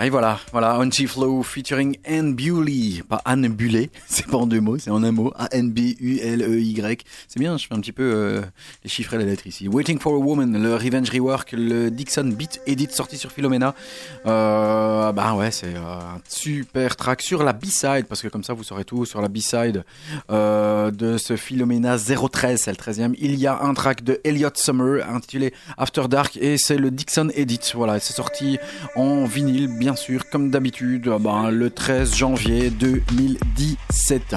Et voilà, voilà, Anti Flow featuring Anne Bewley. Pas Anne Buley, <laughs> c'est pas en deux mots, c'est en un mot. A-N-B-U-L-E-Y. C'est bien, je fais un petit peu euh, les chiffres et les lettres ici. Waiting for a Woman, le Revenge Rework, le Dixon Beat Edit sorti sur Philomena. Euh, bah ouais, c'est euh, un super track sur la B-side, parce que comme ça vous saurez tout sur la B-side euh, de ce Philomena 013, c'est le 13e. Il y a un track de Elliot Summer intitulé After Dark et c'est le Dixon Edit. Voilà, c'est sorti en vinyle, bien sûr, comme d'habitude, euh, ben, le 13 janvier 2017.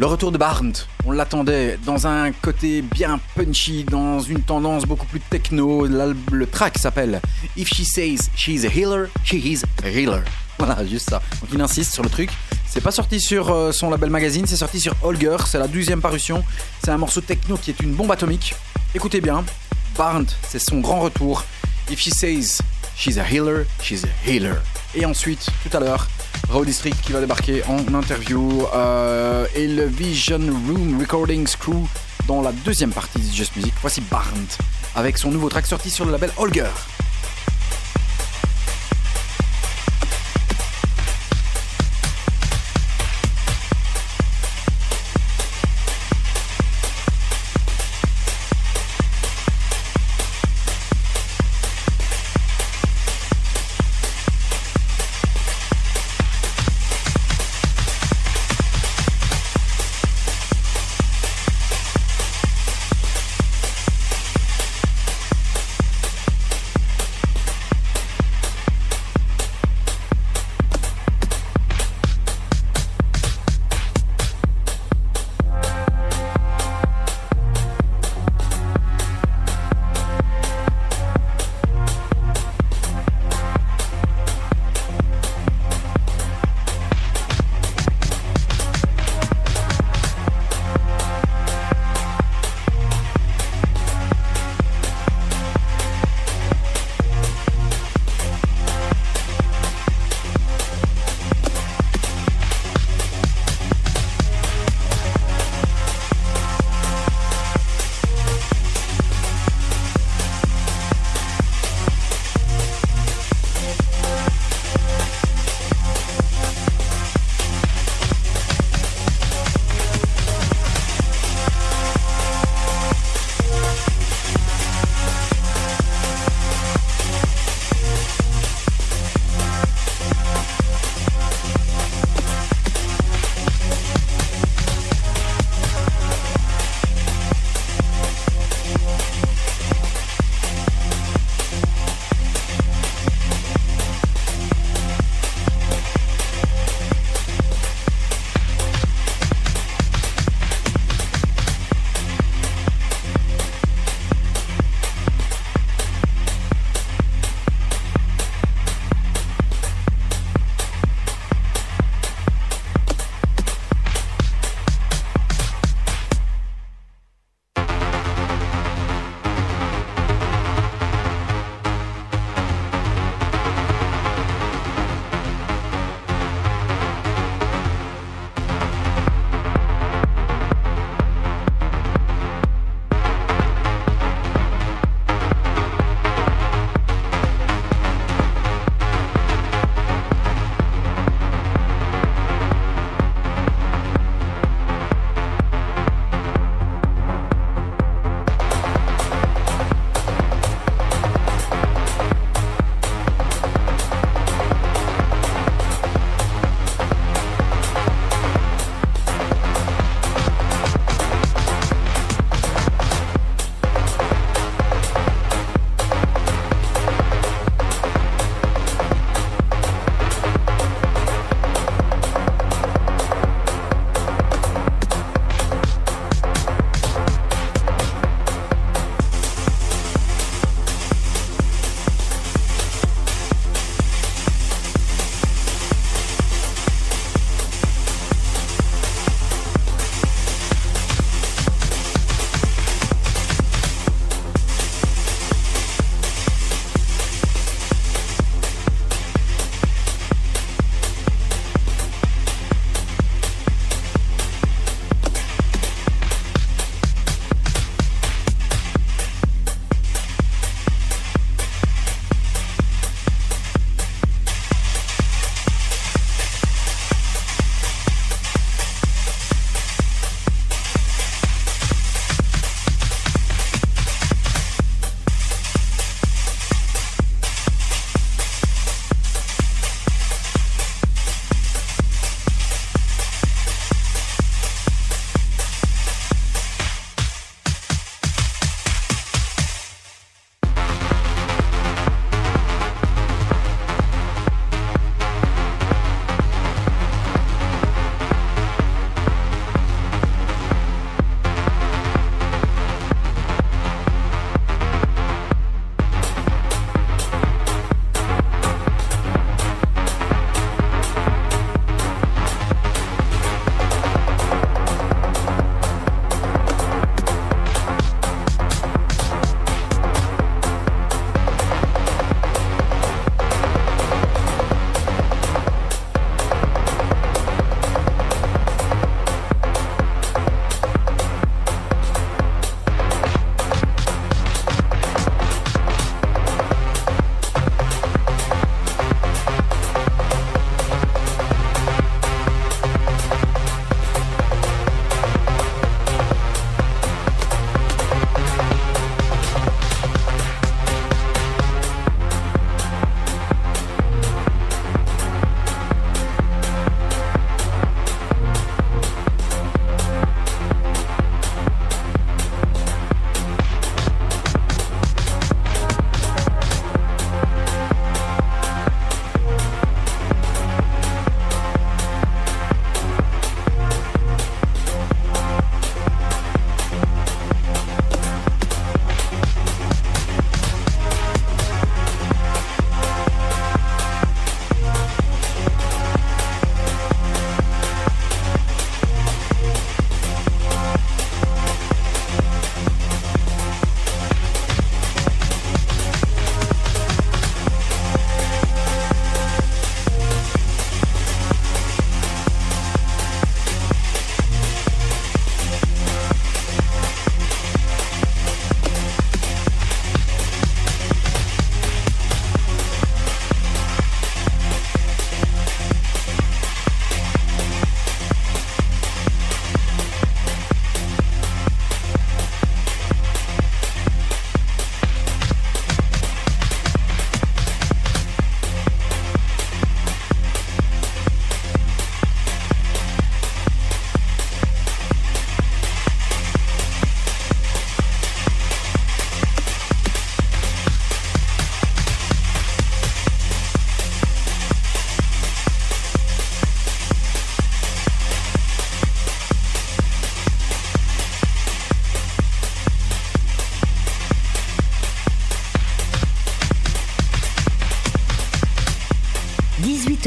Le retour de Barnes, on l'attendait dans un côté bien punchy, dans une tendance beaucoup plus techno. Le track s'appelle If She Says She's a Healer, She Is a Healer. Voilà, juste ça. Donc il insiste sur le truc. C'est pas sorti sur euh, son label magazine, c'est sorti sur Holger, c'est la douzième parution. C'est un morceau techno qui est une bombe atomique. Écoutez bien, Barnes, c'est son grand retour. If She Says She's a Healer, She's a Healer. Et ensuite, tout à l'heure, Raw District qui va débarquer en interview euh, et le Vision Room Recordings Crew dans la deuxième partie de Just Music. Voici Barnes avec son nouveau track sorti sur le label Holger.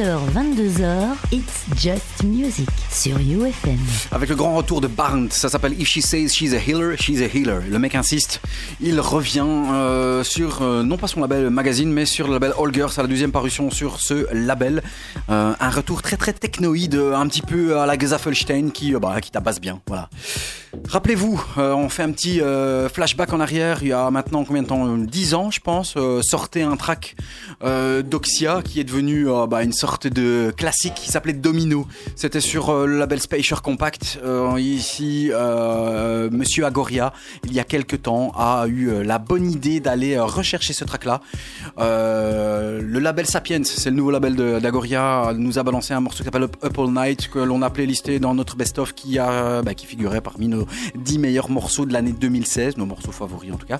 20h, 22h, It's Just Music sur UFM. Avec le grand retour de Barnes, ça s'appelle If She Says She's a Healer, She's a Healer. Le mec insiste, il revient euh, sur, euh, non pas son label magazine, mais sur le label Girls, à la deuxième parution sur ce label. Euh, un retour très très technoïde, un petit peu à la Gesaffelstein qui, bah, qui tabasse bien. Voilà. Rappelez-vous, on fait un petit flashback en arrière, il y a maintenant combien de temps? 10 ans je pense, sortait un track d'Oxia qui est devenu euh, bah, une sorte de classique qui s'appelait Domino. C'était sur euh, le label Spacer Compact. Euh, ici, euh, Monsieur Agoria, il y a quelques temps, a eu la bonne idée d'aller rechercher ce track-là. Le label Sapiens, c'est le nouveau label d'Agoria, nous a balancé un morceau qui s'appelle Up, All Night que l'on a playlisté dans notre best-of qui, bah, qui figurait parmi nos 10 meilleurs morceaux de l'année 2016, nos morceaux favoris en tout cas.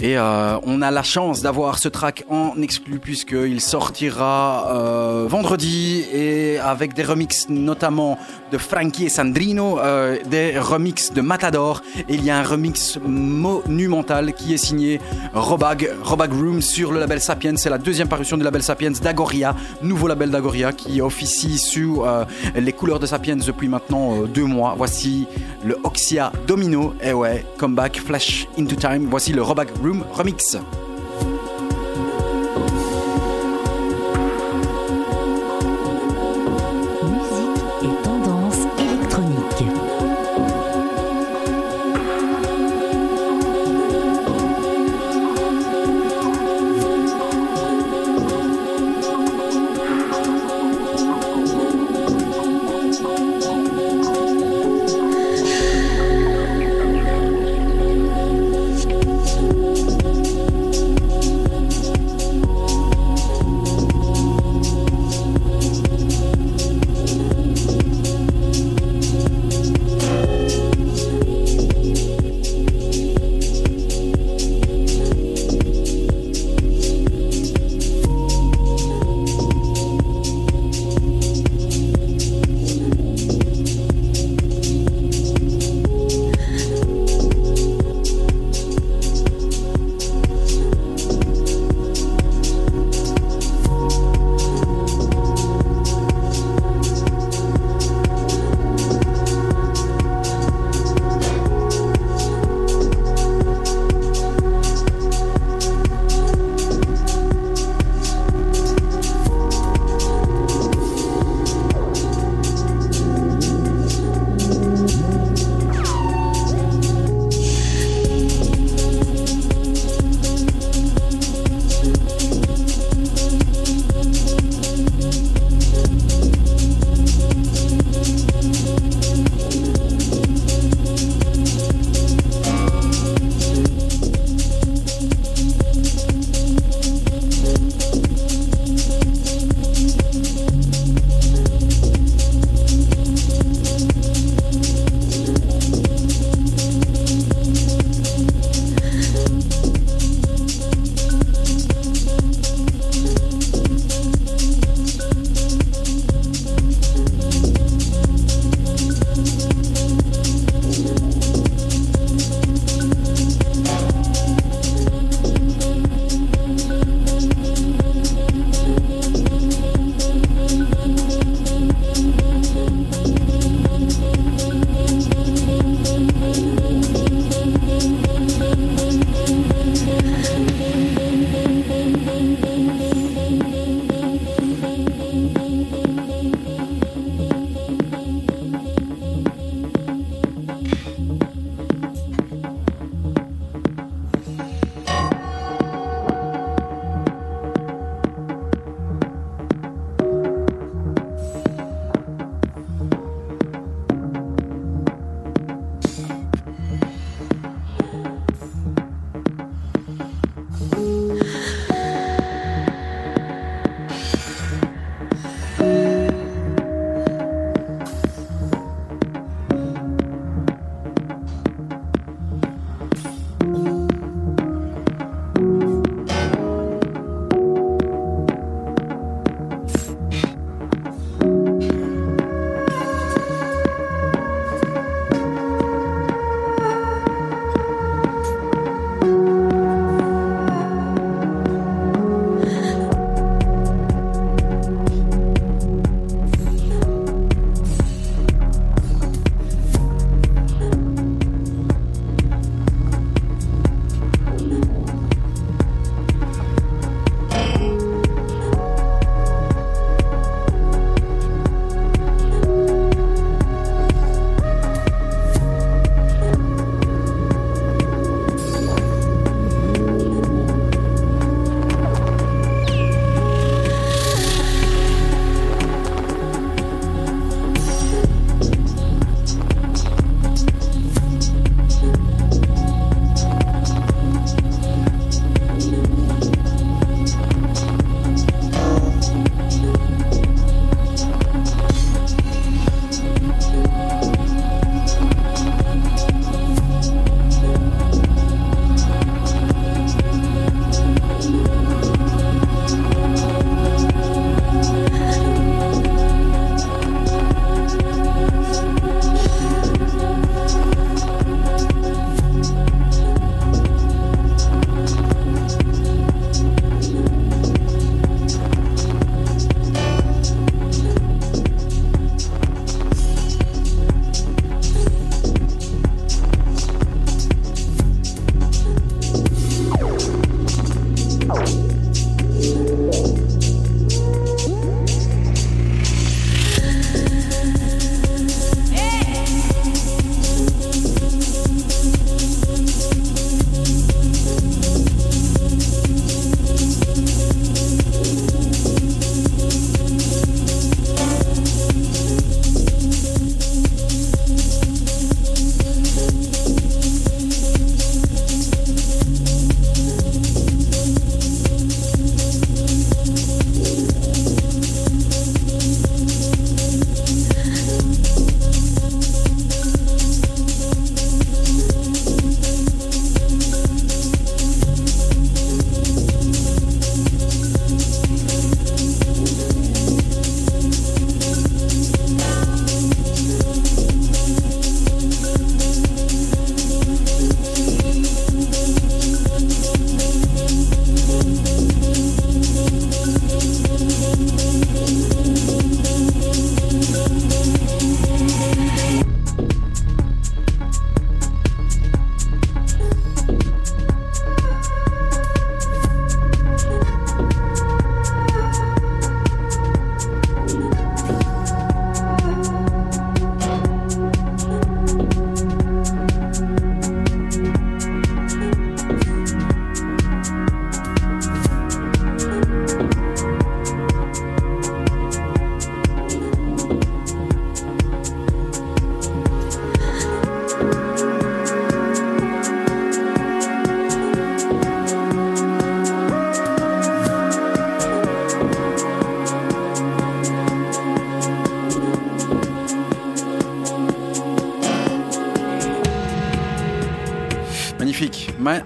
Et on a la chance d'avoir ce track en exclu puisqu'il sortira vendredi et avec des remixes notamment de Frankie et Sandrino, euh, des remixes de Matador il y a un remix monumental qui est signé Robag, Robag Room sur le label Sapiens. C'est la deuxième parution du label Sapiens d'Agoria, nouveau label d'Agoria qui officie sous euh, les couleurs de Sapiens depuis maintenant euh, deux mois. Voici le Oxia Domino, et ouais, comeback, flash into time. Voici le Robag Room remix.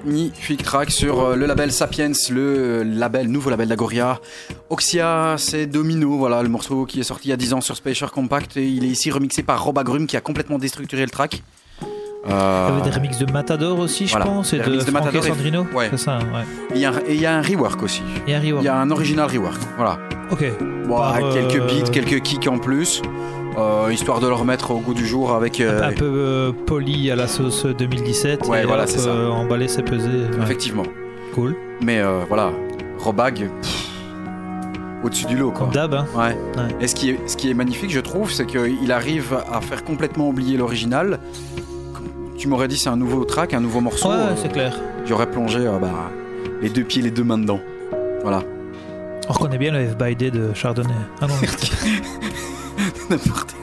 Magnifique track sur euh, le label Sapiens, le label, nouveau label d'Agoria. Oxia, c'est Domino, voilà, le morceau qui est sorti il y a 10 ans sur Spacer Compact et il est ici remixé par Rob Agrum qui a complètement déstructuré le track. Il y avait des remixes de Matador aussi, je Voilà. pense, et Des de de Matador et Sandrino. Ouais. C'est ça, ouais. Et il y a un- et il y a un rework aussi. Il y a un rework. Il y a un original rework, voilà. Ok. Bon, Par, quelques euh, beats, quelques kicks en plus, euh, histoire de le remettre au goût du jour avec. euh, Un peu euh, poli à la sauce 2017. Ouais, et voilà, c'est ça. emballé, c'est pesé. Ouais. Effectivement. Cool. Mais voilà, Robag, au-dessus du lot, quoi. Comme d'hab, hein. Ouais. Ouais. Et ce qui, est, ce qui est magnifique, je trouve, c'est qu'il arrive à faire complètement oublier l'original. Tu m'aurais dit c'est un nouveau track, un nouveau morceau. Ouais, c'est clair. J'aurais plongé bah, les deux pieds, les deux mains dedans. Voilà. On reconnaît bien le F by Day de Chardonnay. Ah non. <laughs> <laughs> N'importe.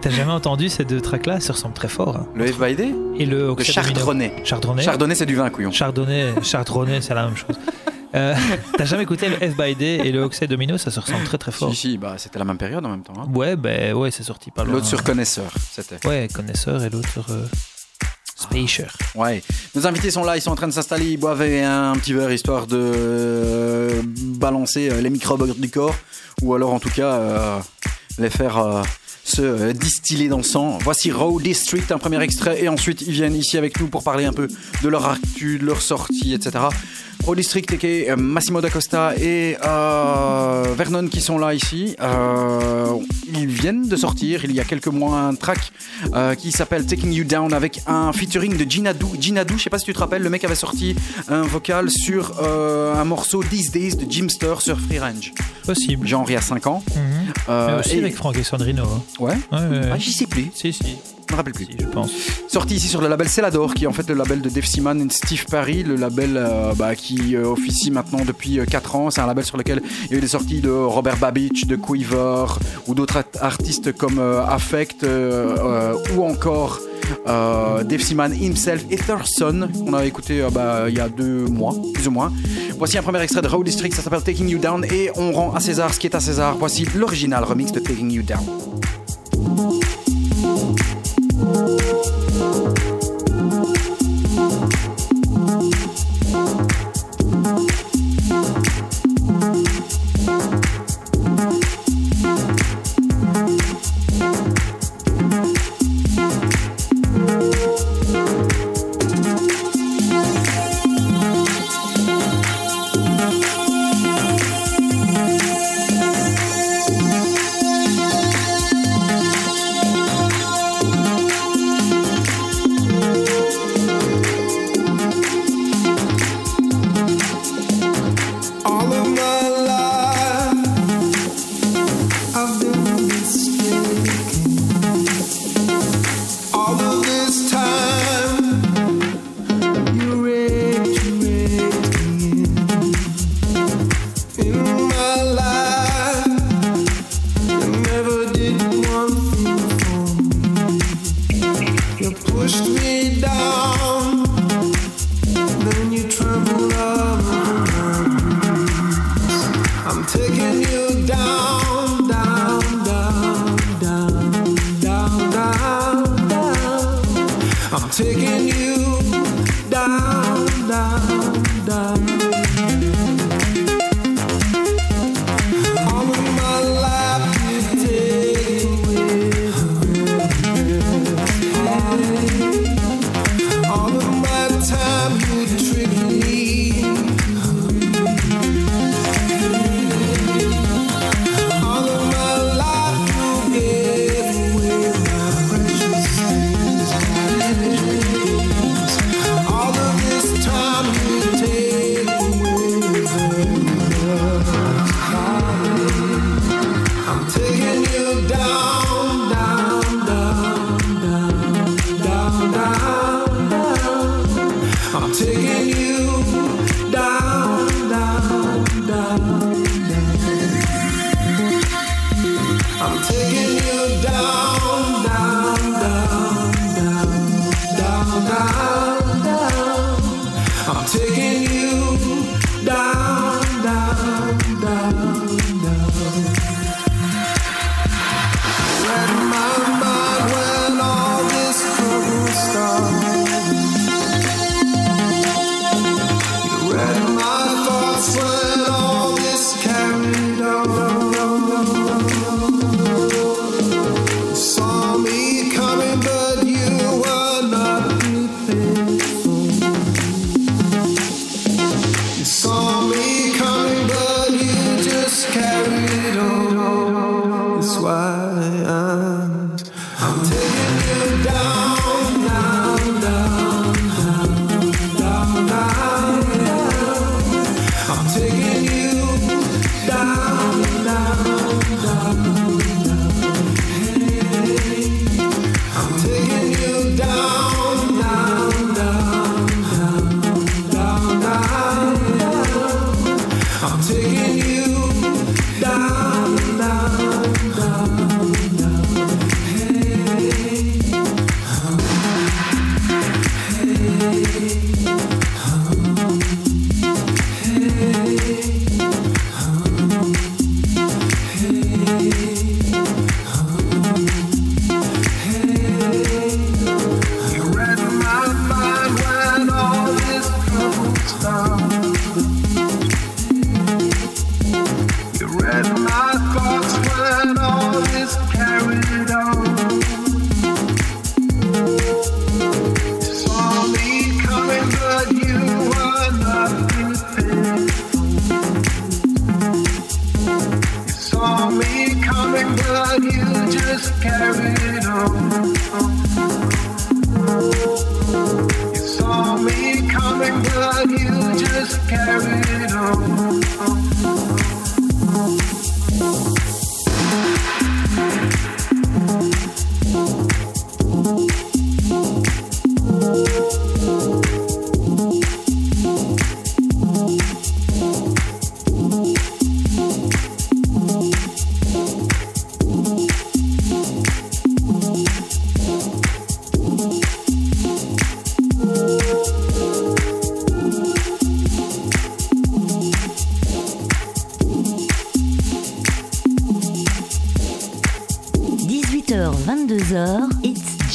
T'as jamais entendu ces deux tracks-là? Ils se ressemblent très fort. hein. Le F by Day Et le Le Oxy Domino. chardonnay. Chardonnay. Chardonnay, c'est du vin, couillon. Chardonnay, Chardonnay, c'est la même chose. <laughs> Euh, T'as jamais écouté le F by Day et le Oxy Domino? Ça se ressemble très très fort. Si, si, bah, c'était la même période en même temps. hein. Ouais, ben ouais, c'est sorti pas loin. L'autre sur connaisseur, c'était. Ouais, connaisseur et l'autre sur euh, Spacer. Ouais. Nos invités sont là, ils sont en train de s'installer, ils boivent un petit verre histoire de euh, balancer euh, les microbes du corps ou alors en tout cas euh, les faire euh, se euh, distiller dans le sang. Voici Raw District, un premier extrait et ensuite ils viennent ici avec nous pour parler un peu de leur actu, de leur sortie, etc. Raw District, aka Massimo d'Acosta et euh, Vernon qui sont là ici. Euh, ils viennent de sortir il y a quelques mois un track euh, qui s'appelle Taking You Down avec un featuring de Ginadou. Ginadou, je sais pas si tu te rappelles, le mec avait sorti un vocal sur euh, un morceau These Days de Jimster sur Free Range. Possible. Genre il y a 5 ans. Euh, Mais aussi et- avec Franck et Sandrino. hein. Ouais. Ouais, ouais, ouais. Ah, j'y sais plus. Si, si, Je me rappelle plus. si, je pense. Sorti ici sur le label Celador, qui est en fait le label de Dave Seaman et Steve Parry, le label euh, bah, qui euh, officie maintenant depuis 4 ans. C'est un label sur lequel il y a eu des sorties de Robert Babich, de Quiver, ou d'autres art- artistes comme euh, Affect, euh, euh, ou encore euh, Dave Seaman himself et Thurston, qu'on a écouté euh, bah, il y a deux mois, plus ou moins. Voici un premier extrait de Raw District, ça s'appelle Taking You Down, et on rend à César ce qui est à César. Voici l'original remix de Taking You Down. Música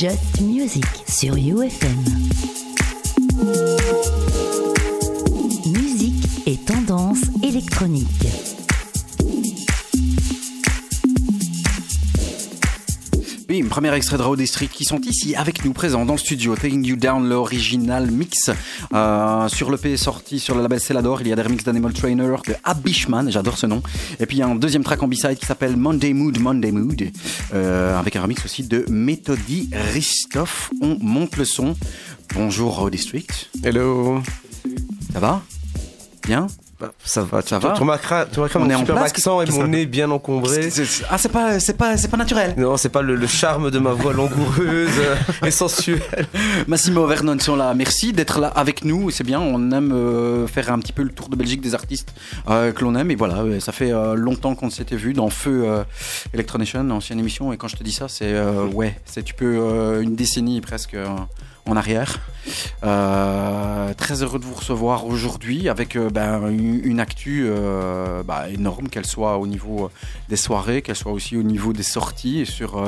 Just Music sur UFM. Musique et tendance électronique. Premier extrait de Raw District qui sont ici avec nous, présents dans le studio. Taking You Down, l'original mix. Euh, sur le P sorti sur le label Celador, il y a des remixes d'Animal Trainer, de Abishman, j'adore ce nom. Et puis il y a un deuxième track en B-side qui s'appelle Monday Mood, Monday Mood, euh, avec un remix aussi de Methody Ristoff. On monte le son. Bonjour Raw District. Hello. Ça va? Bien? Bah, ça va, tu, Ça va tu remarqueras, tu remarqueras On est mon en super place accent et mon nez bien encombré. Ah, c'est pas, c'est pas, c'est pas naturel. Non, c'est pas le, le charme de ma voix langoureuse euh, <laughs> et sensuelle. Massimo Vernon sont là. Merci d'être là avec nous. C'est bien. On aime euh, faire un petit peu le tour de Belgique des artistes euh, que l'on aime. Et voilà, euh, ça fait euh, longtemps qu'on s'était vu dans Feu euh, Electronation, ancienne émission. Et quand je te dis ça, c'est euh, ouais, c'est tu peux euh, une décennie presque. En arrière. Euh, très heureux de vous recevoir aujourd'hui avec euh, ben, une, une actu euh, bah, énorme, qu'elle soit au niveau des soirées, qu'elle soit aussi au niveau des sorties et sur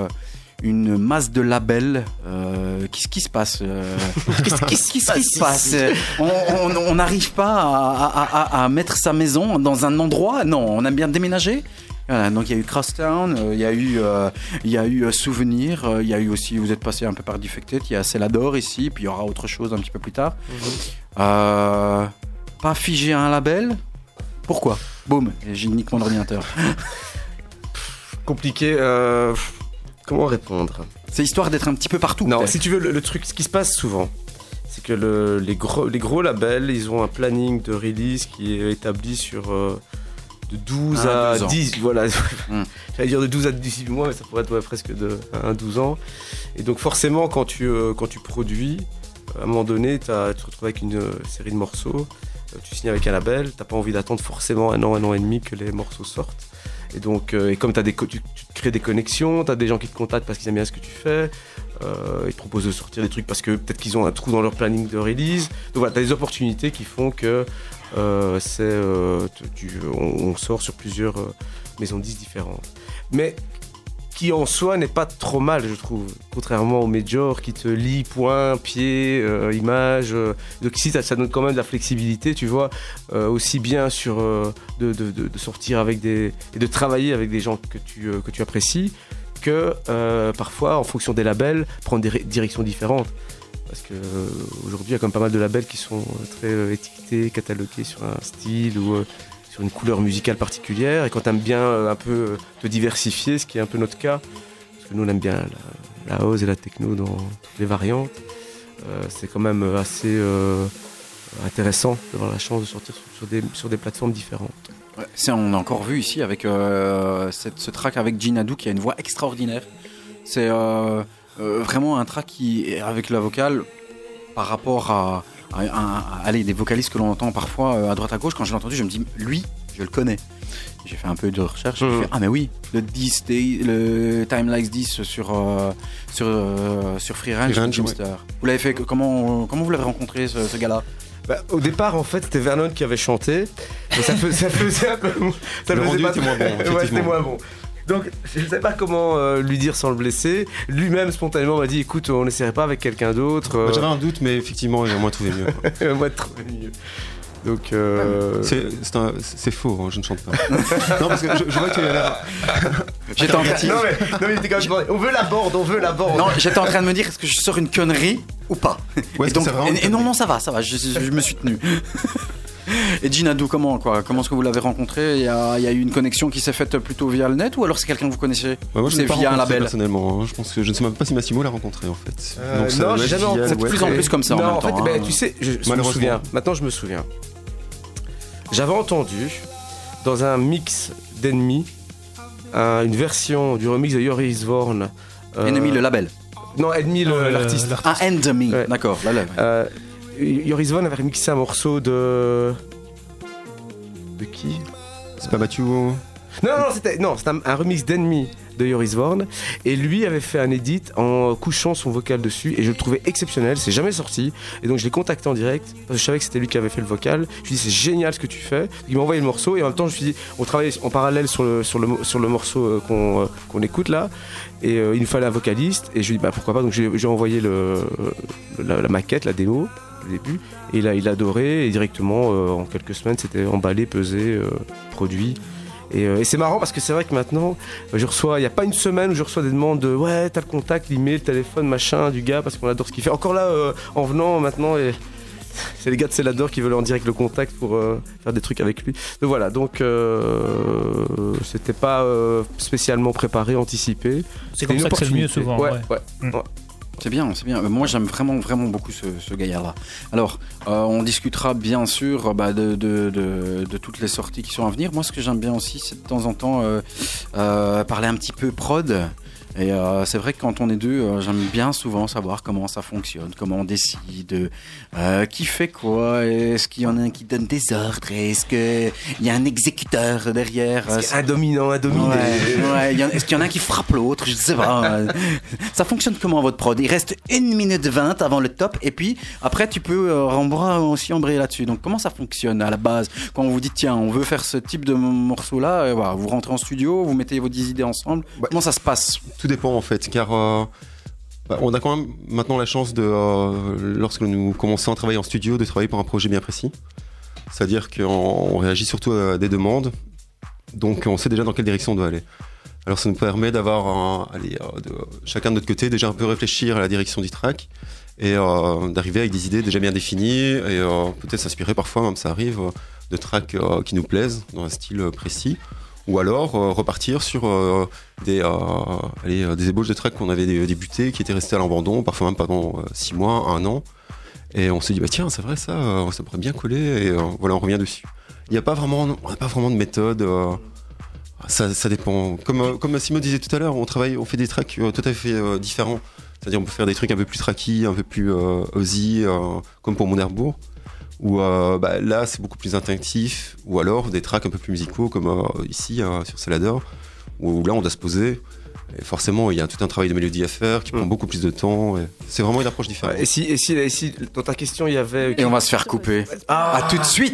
une masse de labels. Euh, Qu'est-ce qui se passe euh, <laughs> Qu'est-ce qui se passe On- n'arrive pas à, à- à- à mettre sa maison dans un endroit? Non, on aime bien déménager? Voilà, donc il y a eu Crosstown, euh, il y a eu, euh, il y a eu euh, Souvenir, il y a eu aussi, vous êtes passé un peu par Defected, il y a Celador ici, puis il y aura autre chose un petit peu plus tard. Euh, pas figé à un label? Pourquoi? Boum, j'ai nique mon ordinateur. <laughs> Compliqué. euh, comment répondre? C'est histoire d'être un petit peu partout. Non, si tu veux, le, le truc, ce qui se passe souvent, c'est que le- les, gros, les gros labels, ils ont un planning de release qui est établi sur euh, de 12 Ah, à 12 ans. 10, voilà. Mm. <laughs> J'allais dire de 12 à 18 mois, mais ça pourrait être ouais, presque de 1 12 ans. Et donc forcément, quand tu, euh, quand tu produis, à un moment donné, t'as- tu te retrouves avec une euh, série de morceaux, euh, tu signes avec un label, t'as pas envie d'attendre forcément un an, un an et demi que les morceaux sortent. Et donc, et comme as des, tu, crées des connexions, tu as des gens qui te contactent parce qu'ils aiment bien ce que tu fais, ils te proposent de sortir des trucs parce que peut-être qu'ils ont un trou dans leur planning de release. Donc voilà, tu as des opportunités qui font que euh, tu- on, sort sur plusieurs euh, maisons de disques différentes. Mais qui en soi n'est pas trop mal, je trouve, contrairement aux majors qui te lient point, pied, euh, image. euh. donc ici, ça, donne quand même de la flexibilité, tu vois, euh, aussi bien sur euh, de, de- de- sortir avec des et de travailler avec des gens que tu euh, que tu apprécies, que euh, parfois, en fonction des labels, prendre des directions différentes. Parce que euh, aujourd'hui, il y a quand même pas mal de labels qui sont euh, très euh, étiquetés, catalogués sur un style ou sur une couleur musicale particulière. Et quand tu aimes bien un peu te diversifier, ce qui est un peu notre cas, parce que nous on aime bien la, la house et la techno dans toutes les variantes, c'est quand même assez intéressant d'avoir la chance de sortir sur, des, plateformes différentes. On a encore vu ici avec cette- ce track avec Ginadou qui a une voix extraordinaire. C'est euh, vraiment un track qui, avec la vocale, par rapport à, allez, des vocalistes que l'on entend parfois euh, à droite à gauche. Quand je l'ai entendu, je me dis, lui, je le connais. J'ai fait un peu de recherche. J'ai Mhm. fait, ah, mais oui, le 10, day- le Time Likes 10 sur, euh, sur, euh, sur Free Range, Free Range. Vous l'avez fait, comment, comment vous l'avez rencontré, ce, ce gars-là? Bah, au départ, en fait, c'était Vernon qui avait chanté. Mais ça, fais- ça faisait un peu. Ça Le faisait rendu pas était moins bon, <laughs> ouais, effectivement. c'était moins bon. Donc, je ne sais pas comment euh, lui dire sans le blesser. Lui-même, spontanément, m'a dit écoute, on n'essaierait pas avec quelqu'un d'autre. euh, Bah, J'avais un doute, mais effectivement, j'ai au moins trouvé mieux. <laughs> Moi, de trouver mieux. Donc, euh, C'est faux, hein, je ne chante pas. <laughs> non, parce que je, je vois qu'il y a l'air. J'étais en train- Non, mais, non, mais il était quand même On veut la board, on veut la board. Non, j'étais en train de me dire est-ce que je sors une connerie ou pas? Ouais, et, que donc, et- et non, non, ça va, ça va, je, je me suis tenu. <laughs> Et Ginadou, comment quoi? Comment est-ce que vous l'avez rencontré? Il y, a, il y a eu une connexion qui s'est faite plutôt via le net ou alors c'est quelqu'un que vous connaissez? Bah, moi, je C'est via un label? personnellement. hein. Je pense que je ne sais même pas si Massimo l'a rencontré en fait. Euh, Donc, ça non, j'ai jamais rencontré. le de plus en plus comme ça en non, même en fait, temps, ben, hein. tu sais, je, je me souviens. Maintenant, je me souviens. J'avais entendu dans un mix d'ennemis une version du remix de Yoris Vorn. euh, Ennemi, le label. Non, Enemy, le- l'artiste. Ah, Enemy, Ouais. d'accord. Euh, Yoris Vorn avait remixé un morceau de. De qui? C'est pas Mathieu. Non, non, c'était non, c'était un, un remix d'Enemy de Yoris Vorn. Et lui avait fait un edit en couchant son vocal dessus. Et je le trouvais exceptionnel. C'est jamais sorti. Et donc je l'ai contacté en direct. Parce que je savais que c'était lui qui avait fait le vocal. Je lui ai dit, c'est génial ce que tu fais. Il m'a envoyé le morceau. Et en même temps, je me suis dit, on travaillait en parallèle sur le, sur le, mo- sur le morceau euh, qu'on euh, qu'on écoute là. Et euh, il nous fallait un vocaliste. Et je lui ai dit, bah pourquoi pas. Donc j'ai j'ai envoyé le, la, la maquette, la démo. Début, et a, il a adoré, et directement, euh, en quelques semaines, c'était emballé, pesé, euh, produit. Et, euh, et c'est marrant parce que c'est vrai que maintenant, euh, je reçois, il n'y a pas une semaine où je reçois des demandes de ouais, t'as le contact, l'email, le téléphone, machin, du gars, parce qu'on adore ce qu'il fait. Encore là, euh, en venant maintenant, et <laughs> c'est les gars de Célador qui veulent en direct le contact pour faire des trucs avec lui. Donc voilà, donc c'était pas spécialement préparé, anticipé. C'est comme ça que c'est le mieux souvent. Ouais, ouais. ouais, Mm. ouais. C'est bien, c'est bien. Euh, Moi, j'aime vraiment, vraiment beaucoup ce, gaillard-là. Alors, euh, on discutera bien sûr euh, bah, de, toutes les sorties qui sont à venir. Moi, ce que j'aime bien aussi, c'est de temps en temps parler un petit peu prod. Et euh, c'est vrai que quand on est deux, euh, j'aime bien souvent savoir comment ça fonctionne, comment on décide, euh, qui fait quoi, est-ce qu'il y en a un qui donne des ordres, est-ce qu'il y a un exécuteur derrière. euh, Un dominant, un dominé. Ouais, Est-ce qu'il y en a un qui frappe l'autre Je sais pas. Ça fonctionne comment votre prod? Il reste une minute 20 avant le top et puis après tu peux aussi embrayer là-dessus. Donc comment ça fonctionne à la base? Quand on vous dit tiens on veut faire ce type de morceau là, voilà, vous rentrez en studio, vous mettez vos 10 idées ensemble. Ouais. Comment ça se passe? Tout dépend en fait, car euh, bah, on a quand même maintenant la chance de, euh, lorsque nous commençons à travailler en studio, de travailler pour un projet bien précis. C'est-à-dire qu'on on réagit surtout à des demandes, donc on sait déjà dans quelle direction on doit aller. Alors ça nous permet d'avoir, euh, chacun de notre côté, déjà un peu réfléchir à la direction du track et d'arriver avec des idées déjà bien définies et peut-être s'inspirer parfois, même ça arrive, de tracks qui nous plaisent dans un style précis. Ou alors euh, repartir sur euh, des, euh, des ébauches de tracks qu'on avait dé- débutés, qui étaient restés à l'abandon, parfois même pendant euh, six mois, un an. Et on s'est dit, bah tiens, c'est vrai ça, ça pourrait bien coller, et voilà, on revient dessus. Il n'y a pas vraiment, on n'a pas vraiment de méthode. ça, ça dépend. Comme, comme Massimo disait tout à l'heure, on travaille, on fait des tracks tout à fait différents. C'est-à-dire, on peut faire des trucs un peu plus tracky, un peu plus Ozzy, comme pour Monerbourg. Ou euh, bah, là, c'est beaucoup plus instinctif. Ou alors des tracks un peu plus musicaux, comme euh, ici euh, sur Celador, où là, on doit se poser. Et forcément, il y a tout un travail de mélodie à faire qui prend beaucoup plus de temps. et C'est vraiment une approche différente. Et si, et si, et si dans ta question il y avait. Et on va se faire couper. Ah, À tout de suite